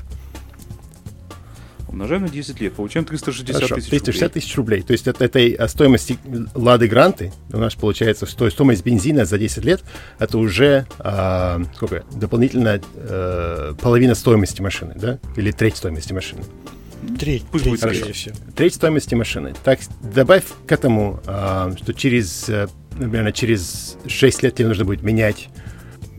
Умножаем на 10 лет, получаем 360 Хорошо, тысяч 360 тысяч рублей. То есть от этой стоимости Лады Гранты у нас получается стоимость бензина за 10 лет, это уже а, сколько? дополнительно а, половина стоимости машины, да? Или треть стоимости машины. Треть, Пусть треть, будет хорошо. Треть стоимости машины. Так, добавь к этому, а, что через, э, наверное, через 6 лет тебе нужно будет менять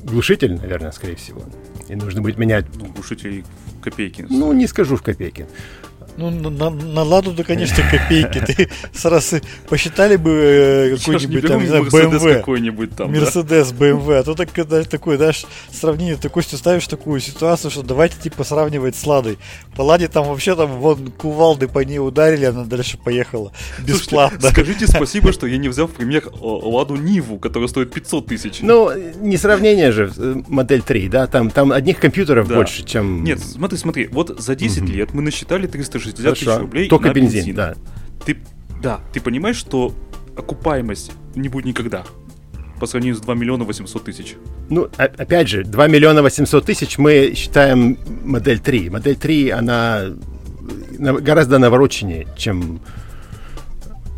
глушитель, наверное, скорее всего. И нужно будет менять... Ну, глушитель копейки. Ну, не скажу в копейки. Ну, на, на ладу-то, конечно, копейки. Ты сразу посчитали бы э, какой-нибудь там, не знаю, BMW. какой-нибудь там, Мерседес, BMW. А то так, когда такой, знаешь, сравнение, ты Костю ставишь такую ситуацию, что давайте, типа, сравнивать с Ладой. По Ладе там вообще там, вон, кувалды по ней ударили, она дальше поехала. Бесплатно. Слушайте, скажите спасибо, что я не взял в пример Ладу Ниву, которая стоит 500 тысяч. Ну, не сравнение же, э, модель 3, да, там, там одних компьютеров да. больше, чем... Нет, смотри, смотри, вот за 10 угу. лет мы насчитали 360 Хорошо. тысяч рублей Только на бензин, бензин. да. Ты, да, ты понимаешь, что окупаемость не будет никогда по сравнению с 2 миллиона 800 тысяч. Ну, опять же, 2 миллиона 800 тысяч мы считаем модель 3. Модель 3, она гораздо навороченнее, чем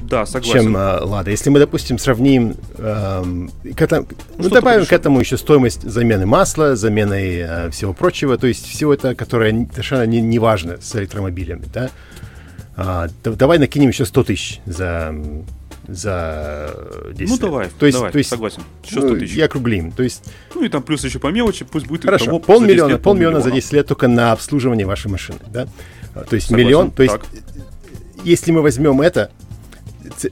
да, согласен. чем э, Лада. Если мы, допустим, сравним, э, к этому, ну, добавим к этому еще стоимость замены масла, замены э, всего прочего, то есть всего это, которое совершенно не, не важно с электромобилями, да, а, давай накинем еще 100 тысяч за за 10 Ну, давай, то есть, давай, то есть, согласен. Еще 100 ну, тысяч. Я округлим. То есть... Ну, и там плюс еще по мелочи, пусть будет... Хорошо, того, полмиллиона, полмиллиона за 10 лет только на обслуживание вашей машины, да? То есть согласен, миллион, то есть так. если мы возьмем это,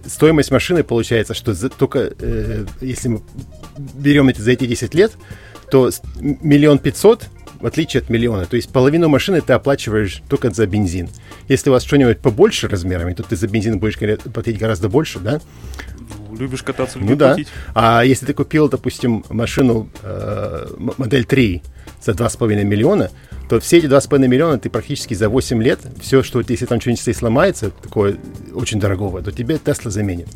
стоимость машины получается, что за, только э, если мы берем эти, за эти 10 лет, то миллион пятьсот в отличие от миллиона. То есть половину машины ты оплачиваешь только за бензин. Если у вас что-нибудь побольше размерами, то ты за бензин будешь платить гораздо больше, да? Любишь кататься, любишь ну, да. платить. А если ты купил, допустим, машину э, модель 3 за 2,5 миллиона, то все эти 2,5 миллиона ты практически за 8 лет, все, что если там что-нибудь сломается, такое очень дорогого, то тебе Тесла заменит.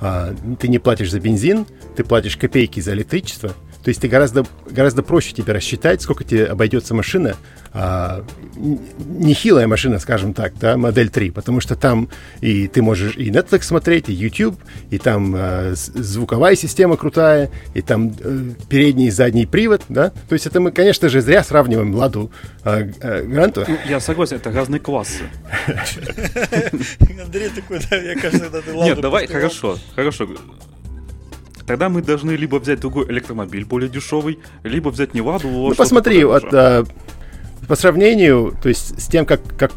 А, ты не платишь за бензин, ты платишь копейки за электричество, то есть ты гораздо, гораздо проще тебе рассчитать, сколько тебе обойдется машина, а, нехилая машина, скажем так, да, модель 3, потому что там и ты можешь и Netflix смотреть, и YouTube, и там а, звуковая система крутая, и там а, передний и задний привод, да. То есть это мы, конечно же, зря сравниваем Ладу а, а, Гранту. Ну, я согласен, это разные классы. Андрей такой, да, я, кажется, Нет, давай, хорошо, хорошо. Тогда мы должны либо взять другой электромобиль более дешевый, либо взять не Ладу. Ну посмотри, вот, а, по сравнению, то есть с тем, как, как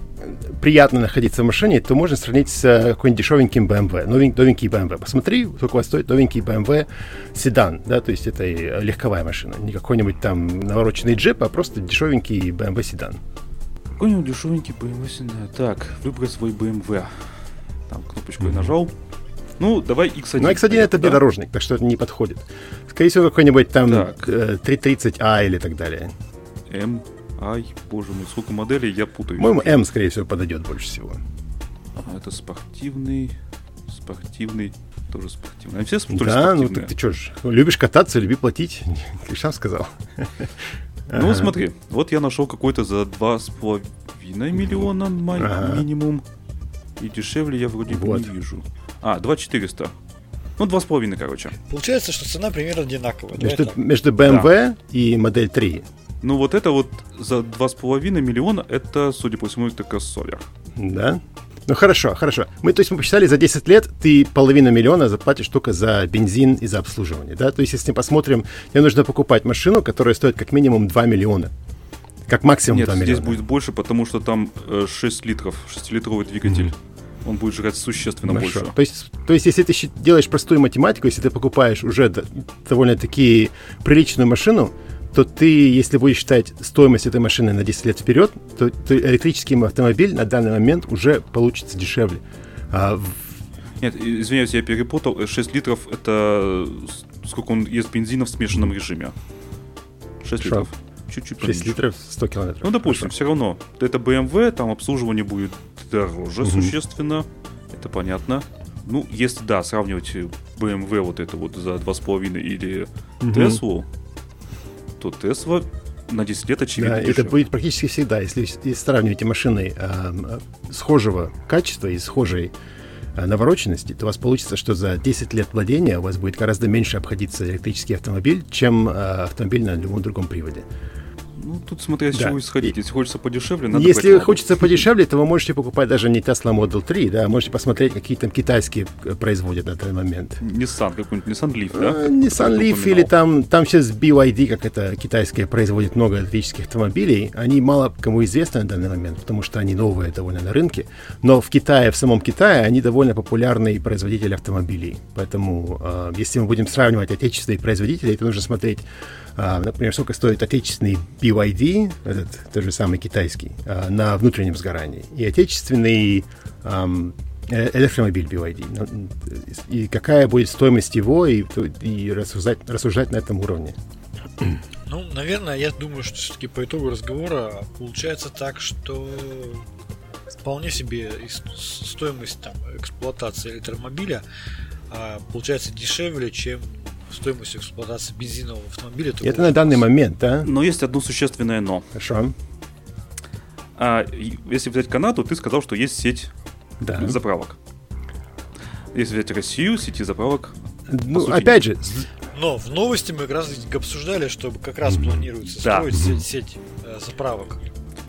приятно находиться в машине, то можно сравнить с uh, какой-нибудь дешевеньким BMW, новень, новенький BMW. Посмотри, сколько у вас стоит новенький BMW седан, да, то есть это легковая машина, не какой-нибудь там навороченный джип, а просто дешевенький BMW седан. Какой-нибудь дешевенький BMW седан. Так, выбрать свой BMW. Там кнопочку mm-hmm. нажал. Ну, давай X1. Ну, X1 это да? внедорожник, так что это не подходит. Скорее всего, какой-нибудь там так. 330A или так далее. M, I, боже мой, сколько моделей, я путаю. По-моему, M, скорее всего, подойдет больше всего. А, это спортивный, спортивный, тоже спортивный. А все что Да, ну ты, ты что ж, любишь кататься, люби платить. Ты сам сказал. Ну, смотри, вот я нашел какой-то за 2,5 миллиона минимум. И дешевле я вроде бы не вижу. А, 2400. Ну, 2,5, короче. Получается, что цена примерно одинаковая. Между, да, между BMW да. и модель 3. Ну, вот это вот за 2,5 миллиона, это, судя по всему, это кроссовер. Да? Ну хорошо, хорошо. Мы, то есть мы посчитали, за 10 лет ты половину миллиона заплатишь только за бензин и за обслуживание, да? То есть если мы посмотрим, тебе нужно покупать машину, которая стоит как минимум 2 миллиона. Как максимум Нет, 2 миллиона. здесь будет больше, потому что там 6 э, литров, 6-литровый двигатель. Mm-hmm он будет жрать существенно Хорошо. больше. То есть, то есть, если ты делаешь простую математику, если ты покупаешь уже довольно-таки приличную машину, то ты, если будешь считать стоимость этой машины на 10 лет вперед, то, то электрический автомобиль на данный момент уже получится дешевле. А в... Нет, извиняюсь, я перепутал. 6 литров это сколько он ест бензина в смешанном режиме. 6 Шо? литров чуть-чуть 6 литров 100 километров. Ну, допустим, Хорошо. все равно. Это BMW, там обслуживание будет дороже угу. существенно. Это понятно. Ну, если, да, сравнивать BMW вот это вот за 2,5 или угу. Tesla, то Tesla на 10 лет очевидно Да, дешевле. это будет практически всегда. Если, если сравниваете машины э, схожего качества и схожей э, навороченности, то у вас получится, что за 10 лет владения у вас будет гораздо меньше обходиться электрический автомобиль, чем э, автомобиль на любом другом приводе. Ну, тут смотря с да. чего исходить. Если хочется подешевле, надо Если хочется подешевле, то вы можете покупать даже не Tesla Model 3, да, можете посмотреть, какие там китайские э, производят на данный момент. Nissan, какой-нибудь Nissan Leaf, да? Uh, Nissan Leaf или там, там сейчас BYD, как это китайское, производит много электрических автомобилей. Они мало кому известны на данный момент, потому что они новые довольно на рынке. Но в Китае, в самом Китае, они довольно популярные производители автомобилей. Поэтому, uh, если мы будем сравнивать отечественные производители, то нужно смотреть а, например, сколько стоит отечественный BYD, этот тот же самый китайский, а, на внутреннем сгорании, и отечественный э, электромобиль BYD. Ну, и какая будет стоимость его, и, и рассуждать, рассуждать на этом уровне. Ну, наверное, я думаю, что все-таки по итогу разговора получается так, что вполне себе стоимость там, эксплуатации электромобиля а, получается дешевле, чем стоимость эксплуатации бензинового автомобиля. Это на данный момент, да? Но есть одно существенное но. Хорошо. А, если взять Канаду, ты сказал, что есть сеть да. заправок. Если взять Россию, сети заправок. Ну, опять же. Но в новости мы как раз обсуждали, что как раз планируется да. строить сеть, сеть э, заправок.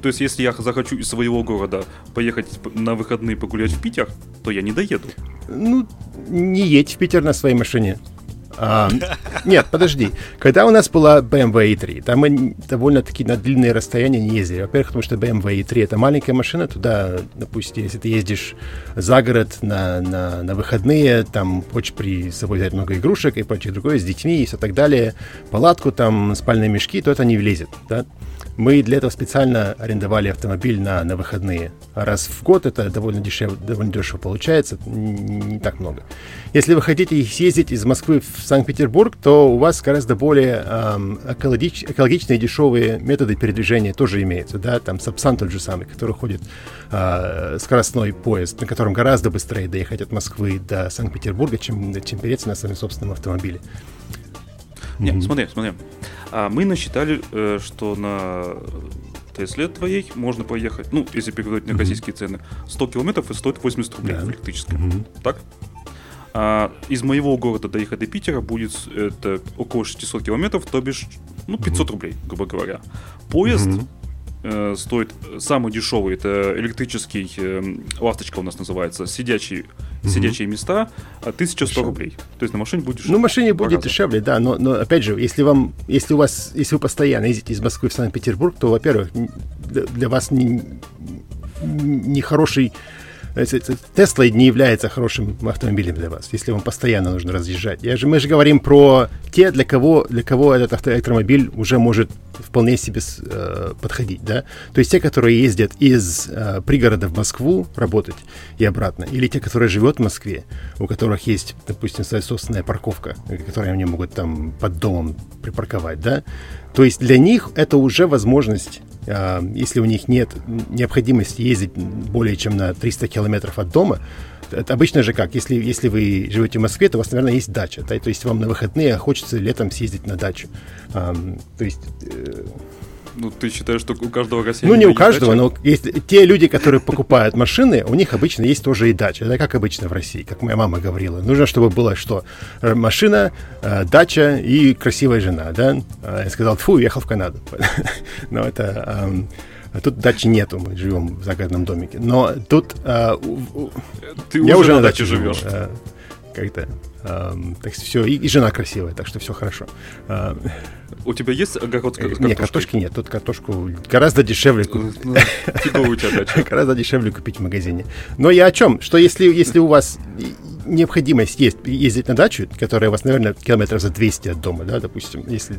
То есть, если я захочу из своего города поехать на выходные погулять в Питер, то я не доеду. Ну, не едь в Питер на своей машине. А, нет, подожди. Когда у нас была BMW i3, там мы довольно-таки на длинные расстояния не ездили. Во-первых, потому что BMW i3 это маленькая машина, туда, допустим, если ты ездишь за город на, на, на выходные, там хочешь при собой взять много игрушек и прочее другое, с детьми и все так далее, палатку, там, спальные мешки, то это не влезет, да? Мы для этого специально арендовали автомобиль на, на выходные. Раз в год это довольно, дешево, довольно дешево получается, не так много. Если вы хотите съездить из Москвы в Санкт-Петербург, то у вас гораздо более эм, экологич, экологичные дешевые методы передвижения тоже имеются. Да? Там Сапсан тот же самый, который ходит э, скоростной поезд, на котором гораздо быстрее доехать от Москвы до Санкт-Петербурга, чем, чем переться на своем собственном автомобиле. Нет, mm-hmm. смотри, смотри. А мы насчитали, э, что на Тесле твоей можно поехать, ну, если переводить на российские mm-hmm. цены, 100 километров и стоит 80 рублей yeah. в электрической. Mm-hmm. Так? А из моего города доехать до Питера будет это около 600 километров, то бишь, ну, 500 mm-hmm. рублей, грубо говоря. Поезд mm-hmm э, стоит самый дешевый, это электрический, э, ласточка у нас называется, сидячий, угу. сидячие места, 1100 Хорошо. рублей. То есть на машине будет дешевле. Ну, машине будет раза. дешевле, да, но, но опять же, если вам, если у вас, если вы постоянно ездите из Москвы в Санкт-Петербург, то, во-первых, для вас не, не хороший Тесла не является хорошим автомобилем для вас, если вам постоянно нужно разъезжать. Я же, мы же говорим про те, для кого, для кого этот электромобиль уже может вполне себе э, подходить, да. То есть те, которые ездят из э, пригорода в Москву работать и обратно, или те, которые живут в Москве, у которых есть, допустим, своя собственная парковка, которую они могут там под домом припарковать, да. То есть для них это уже возможность если у них нет необходимости ездить более чем на 300 километров от дома, это обычно же как, если, если вы живете в Москве, то у вас, наверное, есть дача, да, то есть вам на выходные хочется летом съездить на дачу. А, то есть э, ну, ты считаешь, что у каждого россиянина Ну, не у каждого, дача? но есть те люди, которые покупают машины, у них обычно есть тоже и дача. Это как обычно в России, как моя мама говорила. Нужно, чтобы было что? Э, машина, э, дача и красивая жена, да? А я сказал, фу, уехал в Канаду. Но это... Тут дачи нету, мы живем в загородном домике. Но тут... А, ты я уже на даче живешь. Э, как-то Um, так все, и, и жена красивая, так что все хорошо. Uh, у тебя есть огород с картошкой? Нет, картошки нет. Тут картошку гораздо дешевле купить. Ну, у тебя дача. Гораздо дешевле купить в магазине. Но я о чем? Что если, если у вас необходимость есть ездить на дачу, которая у вас, наверное, километров за 200 от дома, да, допустим, если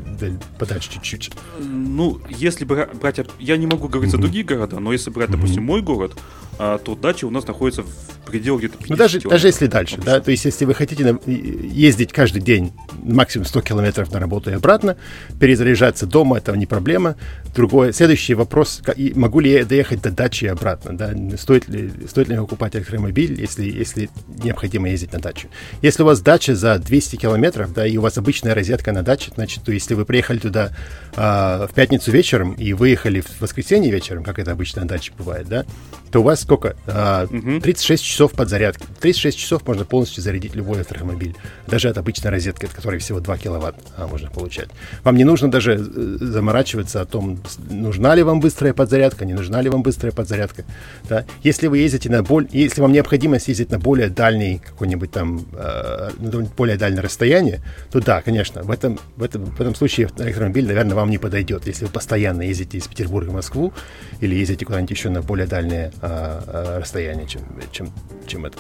подальше чуть-чуть. Ну, если брать... Я не могу говорить за другие города, но если брать, допустим, мой город, а, то дача у нас находится в пределах где-то 50 Ну, даже, даже если дальше, да, то есть если вы хотите ездить каждый день максимум 100 километров на работу и обратно, перезаряжаться дома, это не проблема. Другой, следующий вопрос, могу ли я доехать до дачи и обратно, да, стоит ли, стоит ли покупать электромобиль, если, если необходимо ездить на дачу. Если у вас дача за 200 километров, да, и у вас обычная розетка на даче, значит, то если вы приехали туда э, в пятницу вечером и выехали в воскресенье вечером, как это обычно на даче бывает, да, то у вас сколько? Э, 36 часов часов подзарядки. 36 часов можно полностью зарядить любой электромобиль. Даже от обычной розетки, от которой всего 2 киловатт а, можно получать. Вам не нужно даже э, заморачиваться о том, нужна ли вам быстрая подзарядка, не нужна ли вам быстрая подзарядка. Да? Если вы ездите на боль, если вам необходимо съездить на более дальний какой-нибудь там, э, более дальнее расстояние, то да, конечно, в этом, в этом, в этом случае электромобиль, наверное, вам не подойдет. Если вы постоянно ездите из Петербурга в Москву или ездите куда-нибудь еще на более дальнее а, расстояние, чем, чем, чем это.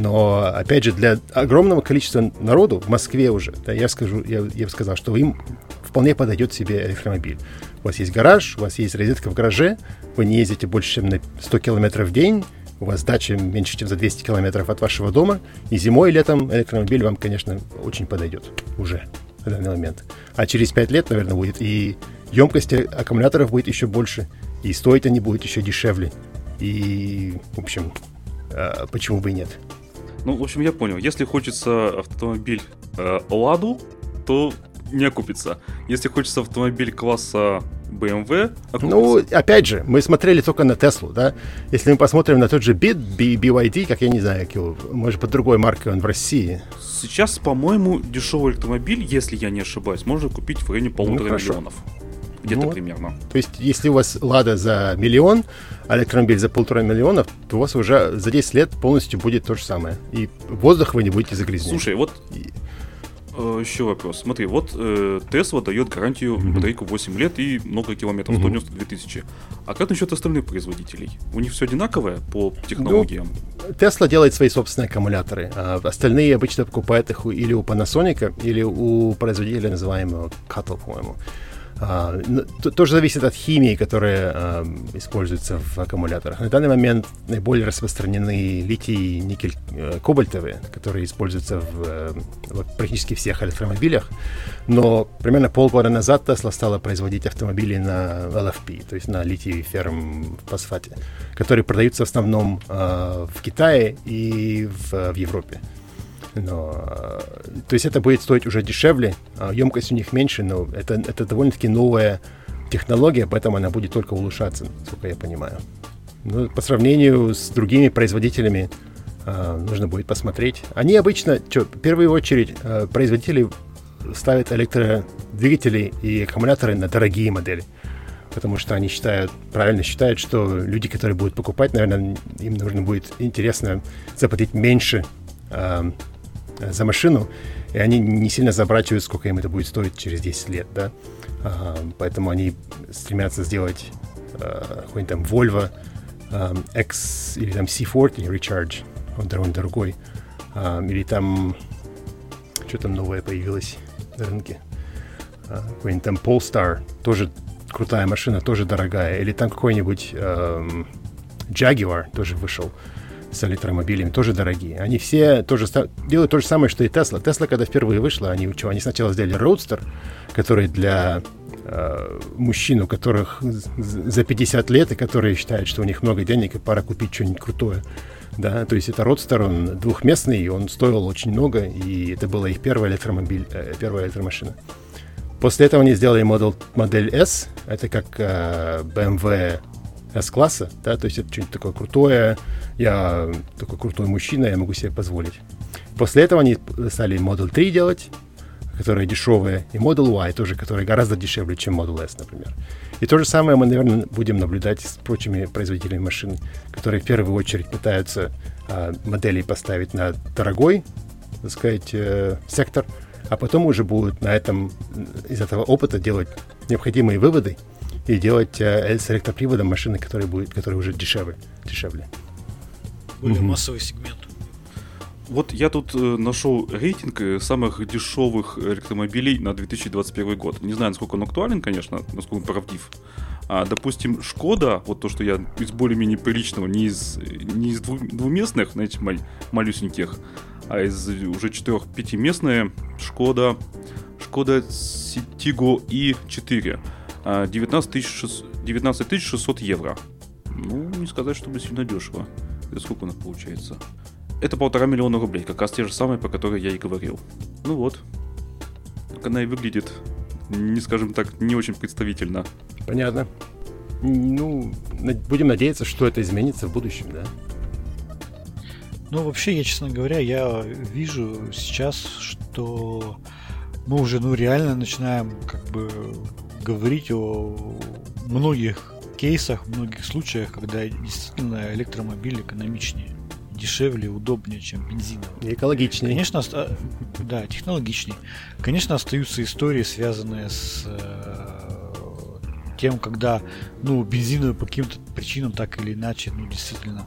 Но, опять же, для огромного количества народу в Москве уже, да, я скажу, я, я бы сказал, что им вполне подойдет себе электромобиль. У вас есть гараж, у вас есть розетка в гараже, вы не ездите больше, чем на 100 километров в день, у вас дача меньше, чем за 200 километров от вашего дома, и зимой и летом электромобиль вам, конечно, очень подойдет уже в данный момент. А через 5 лет, наверное, будет и емкость аккумуляторов будет еще больше, и стоить они будут еще дешевле. И, в общем, а, почему бы и нет? Ну, в общем, я понял. Если хочется автомобиль э, Ладу, то не окупится. Если хочется автомобиль класса BMW, окупится. Ну, опять же, мы смотрели только на Теслу, да? Если мы посмотрим на тот же BID, BYD, как я не знаю, как его, может, под другой маркой он в России. Сейчас, по-моему, дешевый автомобиль, если я не ошибаюсь, можно купить в районе полутора ну, миллионов. Где-то ну, примерно. То есть, если у вас Лада за миллион, а электромобиль за полтора миллиона, то у вас уже за 10 лет полностью будет то же самое. И воздух вы не будете загрязнять. Слушай, вот э, еще вопрос. Смотри, вот э, Tesla дает гарантию mm-hmm. батарейку 8 лет и много километров, mm-hmm. 192 тысячи. А как насчет остальных производителей? У них все одинаковое по технологиям? Ну, Tesla делает свои собственные аккумуляторы. А остальные обычно покупают их или у Panasonic, или у производителя, называемого Cuttle, по-моему. А, ну, тоже зависит от химии, которая а, используется в аккумуляторах. На данный момент наиболее распространены литий, никель, э, которые используются в, э, практически всех электромобилях. Но примерно полгода назад Tesla стала производить автомобили на LFP, то есть на литий ферм фосфате, которые продаются в основном э, в Китае и в Европе. Но, то есть это будет стоить уже дешевле, а емкость у них меньше, но это, это довольно-таки новая технология, поэтому она будет только улучшаться, насколько я понимаю. Ну, по сравнению с другими производителями а, нужно будет посмотреть. Они обычно, что, в первую очередь, а, производители ставят электродвигатели и аккумуляторы на дорогие модели. Потому что они считают, правильно считают, что люди, которые будут покупать, наверное, им нужно будет интересно заплатить меньше Э, за машину, и они не сильно забрачивают, сколько им это будет стоить через 10 лет, да. А, поэтому они стремятся сделать а, какой-нибудь там Volvo а, X или там C40 Recharge, он довольно дорогой, или там что там новое появилось на рынке, какой-нибудь там Polestar, тоже крутая машина, тоже дорогая, или там какой-нибудь Jaguar тоже вышел, с электромобилями, тоже дорогие. Они все тоже делают то же самое, что и Tesla. Tesla, когда впервые вышла, они что? Они сначала сделали Roadster, который для э, мужчин, у которых за 50 лет, и которые считают, что у них много денег, и пора купить что-нибудь крутое. Да, то есть это Roadster, он двухместный, и он стоил очень много, и это была их первая электромобиль, э, первая электромашина. После этого они сделали модель, модель S, это как э, BMW S-класса, да, то есть это что-нибудь такое крутое, я такой крутой мужчина, я могу себе позволить. После этого они стали Model 3 делать, которые дешевые, и Model Y тоже, которые гораздо дешевле, чем Model S, например. И то же самое мы, наверное, будем наблюдать с прочими производителями машин, которые в первую очередь пытаются а, модели поставить на дорогой, так сказать, э, сектор, а потом уже будут на этом, из этого опыта делать необходимые выводы и делать э, с электроприводом машины, которые, будут, которые уже дешевле. дешевле. Более угу. массовый сегмент. Вот я тут э, нашел рейтинг э, самых дешевых электромобилей на 2021 год. Не знаю, насколько он актуален, конечно, насколько он правдив. А, допустим, Шкода, вот то, что я из более-менее приличного, не из, не из двуместных, знаете, маль, малюсеньких, а из уже четырех-пятиместная Шкода, Шкода Citigo i4. 19 600, 19 600 евро. Ну, не сказать, чтобы сильно дешево. Это сколько у нас получается? Это полтора миллиона рублей, как раз те же самые, по которым я и говорил. Ну вот. Так она и выглядит, не скажем так, не очень представительно. Понятно. Ну, будем надеяться, что это изменится в будущем, да? Ну, вообще, я, честно говоря, я вижу сейчас, что мы уже, ну, реально начинаем, как бы, говорить о многих кейсах, многих случаях, когда действительно электромобиль экономичнее дешевле, удобнее, чем бензиновый. И экологичнее. Конечно, да, технологичнее. Конечно, остаются истории, связанные с э, тем, когда ну, бензиновый по каким-то причинам так или иначе, ну, действительно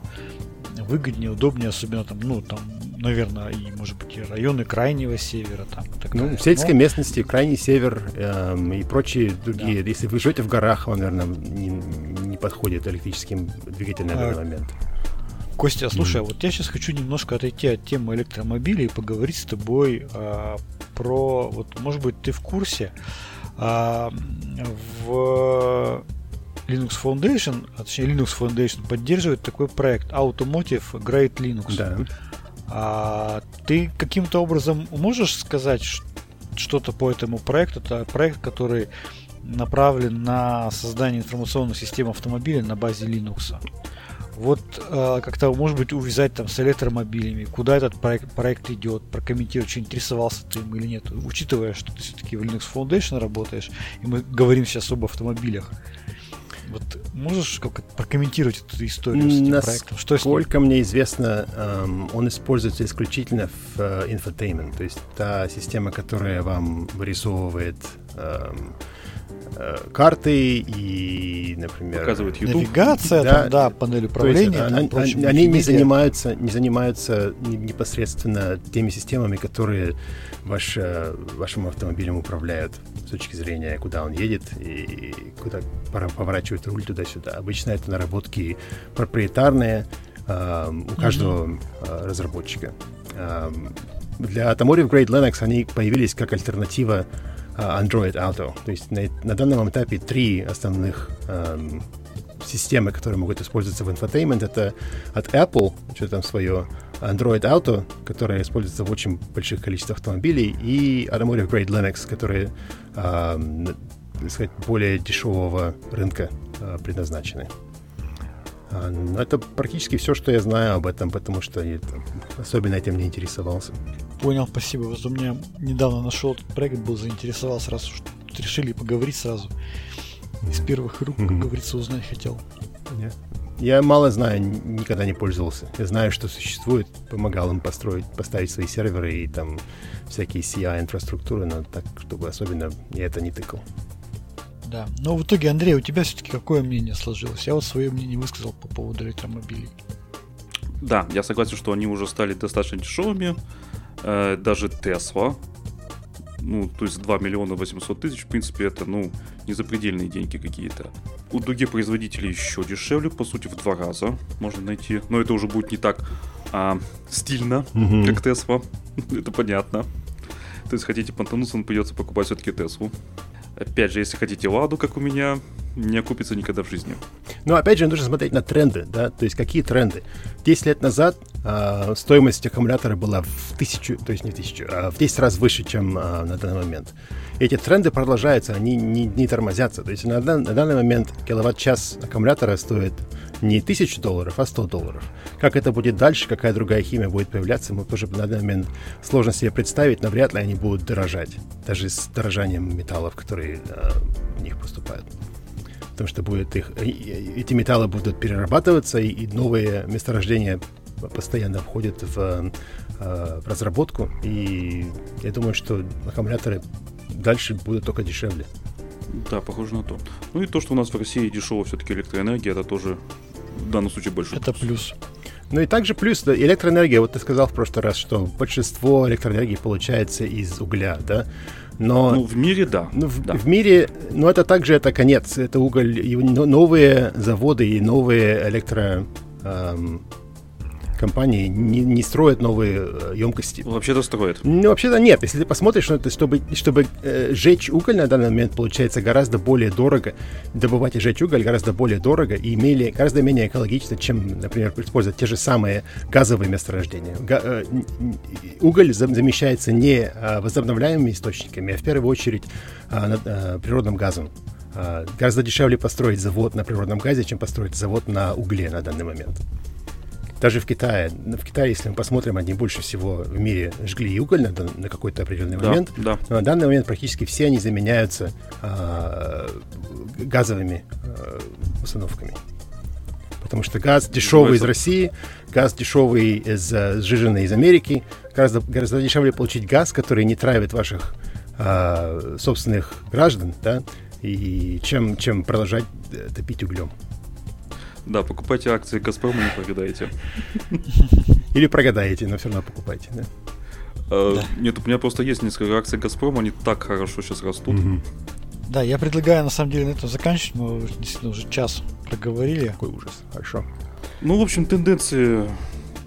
выгоднее, удобнее, особенно там, ну, там, наверное, и, может быть, и районы крайнего севера там. И так ну, далее. в сельской Но... местности, крайний север эм, и прочие другие. Да. Если вы живете в горах, вам, наверное, не, не подходит электрическим двигатель на данный а, момент. Костя, слушай, mm. вот я сейчас хочу немножко отойти от темы электромобилей и поговорить с тобой а, про, вот, может быть, ты в курсе, а, в Linux Foundation, а точнее Linux Foundation поддерживает такой проект Automotive Great Linux. Да. А, ты каким-то образом можешь сказать что-то по этому проекту? Это проект, который направлен на создание информационной системы автомобиля на базе Linux вот э, как-то, может быть, увязать там с электромобилями, куда этот проект, проект идет, прокомментировать, что интересовался ты им или нет, учитывая, что ты все-таки в Linux Foundation работаешь, и мы говорим сейчас об автомобилях. Вот можешь как прокомментировать эту историю с этим проектом? Что Сколько мне известно, эм, он используется исключительно в э, infotainment, то есть та система, которая вам вырисовывает эм, карты и, например... YouTube. Навигация, да, там, да панель управления. Есть, там, прочим, они не занимаются, не занимаются непосредственно теми системами, которые ваш, э, вашим автомобилем управляют с точки зрения, куда он едет и куда поворачивает руль туда-сюда. Обычно это наработки проприетарные э, у каждого mm-hmm. разработчика. Э, для Automotive Grade Linux они появились как альтернатива Android Auto. То есть на, на данном этапе три основных эм, системы, которые могут использоваться в infotainment, это от Apple, что там свое, Android Auto, которое используется в очень больших количествах автомобилей, и Automotive Grade Linux, которые, э, сказать, более дешевого рынка э, предназначены. А, но это практически все, что я знаю об этом, потому что я особенно этим не интересовался. Понял, спасибо. Вот у меня недавно нашел этот проект, был заинтересовал сразу, что решили поговорить сразу. Из первых рук, как говорится, узнать хотел. Yeah. Я мало знаю, никогда не пользовался. Я знаю, что существует, помогал им построить, поставить свои серверы и там всякие CI-инфраструктуры, но так, чтобы особенно я это не тыкал. Да. Но в итоге, Андрей, у тебя все-таки какое мнение сложилось? Я вот свое мнение высказал по поводу электромобилей. Да, я согласен, что они уже стали достаточно дешевыми. Э, даже Tesla, ну, то есть 2 миллиона 800 тысяч, в принципе, это, ну, не запредельные деньги какие-то. У других производителей еще дешевле, по сути, в два раза можно найти. Но это уже будет не так а, стильно, mm-hmm. как Tesla. это понятно. То есть хотите понтануться, придется покупать все-таки Теслу. Опять же, если хотите ладу, как у меня, не окупится никогда в жизни. Но опять же, нужно смотреть на тренды, да, то есть какие тренды. 10 лет назад э, стоимость аккумулятора была в тысячу, то есть не в тысячу, а в 10 раз выше, чем э, на данный момент. Эти тренды продолжаются, они не, не тормозятся. То есть на, на данный момент киловатт-час аккумулятора стоит не тысячу долларов, а 100 долларов. Как это будет дальше, какая другая химия будет появляться, мы тоже на данный момент сложно себе представить, но вряд ли они будут дорожать, даже с дорожанием металлов, которые э, в них поступают потому что будет их, эти металлы будут перерабатываться, и, и новые месторождения постоянно входят в, э, в разработку, и я думаю, что аккумуляторы дальше будут только дешевле. Да, похоже на то. Ну и то, что у нас в России дешевая все-таки электроэнергия, это тоже в данном случае большой Это плюс. Ну и также плюс да, электроэнергия, вот ты сказал в прошлый раз, что большинство электроэнергии получается из угля, да? Но, ну, в мире, да. Ну, в, да. в мире, но это также это конец. Это уголь, и новые заводы и новые электро... Эм, компании не, не строят новые э, емкости. Вообще-то строят. Ну, вообще-то нет. Если ты посмотришь, ну, это, чтобы, чтобы э, сжечь уголь на данный момент получается гораздо более дорого. Добывать и сжечь уголь гораздо более дорого и имели, гораздо менее экологично, чем, например, использовать те же самые газовые месторождения. Га, э, уголь замещается не э, возобновляемыми источниками, а в первую очередь э, э, природным газом. Uh, гораздо дешевле построить завод на природном газе, чем построить завод на угле на данный момент. Даже в Китае, в Китае, если мы посмотрим, они больше всего в мире жгли уголь на, на какой-то определенный Да, момент. да. Но на данный момент практически все они заменяются а, газовыми а, установками. Потому что газ дешевый из это- России, газ дешевый из а, сжиженный из Америки. Гораздо, гораздо дешевле получить газ, который не травит ваших а, собственных граждан, да, и чем, чем продолжать э, топить углем. Да, покупайте акции Газпрома, не прогадаете. Или прогадаете, но все равно покупайте. Да? Э, Нет, у меня просто есть несколько акций Газпрома, они так хорошо сейчас растут. Да, я предлагаю на самом деле на этом заканчивать. Мы действительно уже час проговорили. Какой ужас. Хорошо. Ну, в общем, тенденции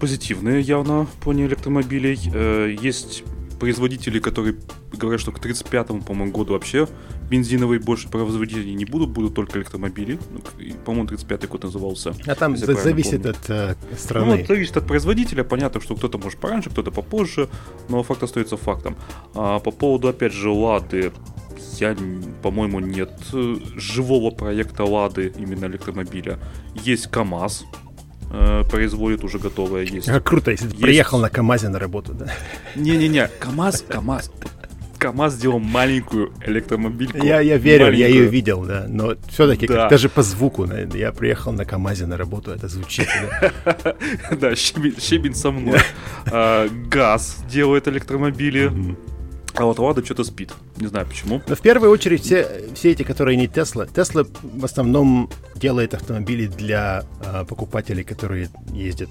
позитивные явно в плане электромобилей. Э, Есть производители, которые говорят, что к 35-му, по-моему, году вообще бензиновые больше производителей не будут, будут только электромобили. Ну, По-моему, 35-й год назывался. А там зависит помню. от э, Ну, страны. вот зависит от производителя. Понятно, что кто-то может пораньше, кто-то попозже, но факт остается фактом. А по поводу, опять же, Лады, я, по-моему, нет э, живого проекта Лады, именно электромобиля. Есть КАМАЗ, э, производит уже готовое, есть. Как круто, если ты Есть. приехал на КАМАЗе на работу, да? Не-не-не, КАМАЗ, КАМАЗ. КАМАЗ сделал маленькую электромобильку. Я, я верю, я Маленькую. ее видел, да. Но все-таки Да. даже по звуку, наверное, я приехал на КАМАЗе на работу, это звучит. да. Щебень, со мной. А, ГАЗ делает электромобили. А вот Лада что-то спит. Не знаю почему. Но в первую очередь все, все эти, которые не Тесла, Тесла в основном делает автомобили для а, покупателей, которые ездят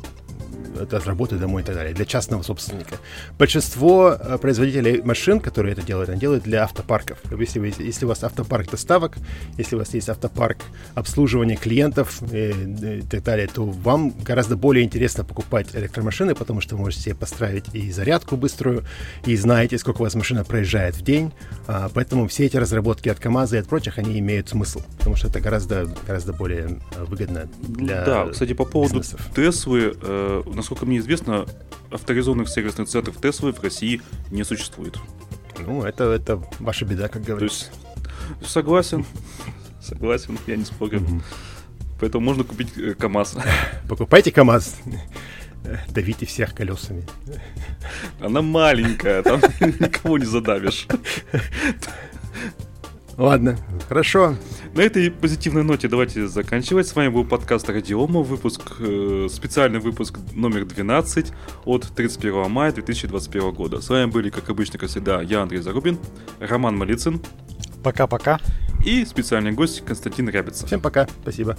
от от работы домой и так далее, для частного собственника. Большинство а, производителей машин, которые это делают, они делают для автопарков. Если, вы- если у вас автопарк доставок, если у вас есть автопарк обслуживания клиентов э, э, и так далее, то вам гораздо более интересно покупать электромашины, потому что вы можете себе построить и зарядку быструю, и знаете, сколько у вас машина проезжает в день. А, поэтому все эти разработки от КАМАЗа и от прочих, они имеют смысл, потому что это гораздо, гораздо более выгодно для да, кстати, по поводу бизнесов. Теслы, э, насколько мне известно, авторизованных сервисных центров Теслы в России не существует. Ну, это, это ваша беда, как То говорится. есть, согласен, согласен, я не спорю. Поэтому можно купить э, КАМАЗ. Покупайте КАМАЗ, давите всех колесами. Она маленькая, там никого не задавишь. Ладно, хорошо. На этой позитивной ноте давайте заканчивать. С вами был подкаст Радиома, выпуск, э, специальный выпуск номер 12 от 31 мая 2021 года. С вами были, как обычно, как всегда, я, Андрей Зарубин, Роман Малицын Пока-пока. и специальный гость Константин Рябица. Всем пока, спасибо.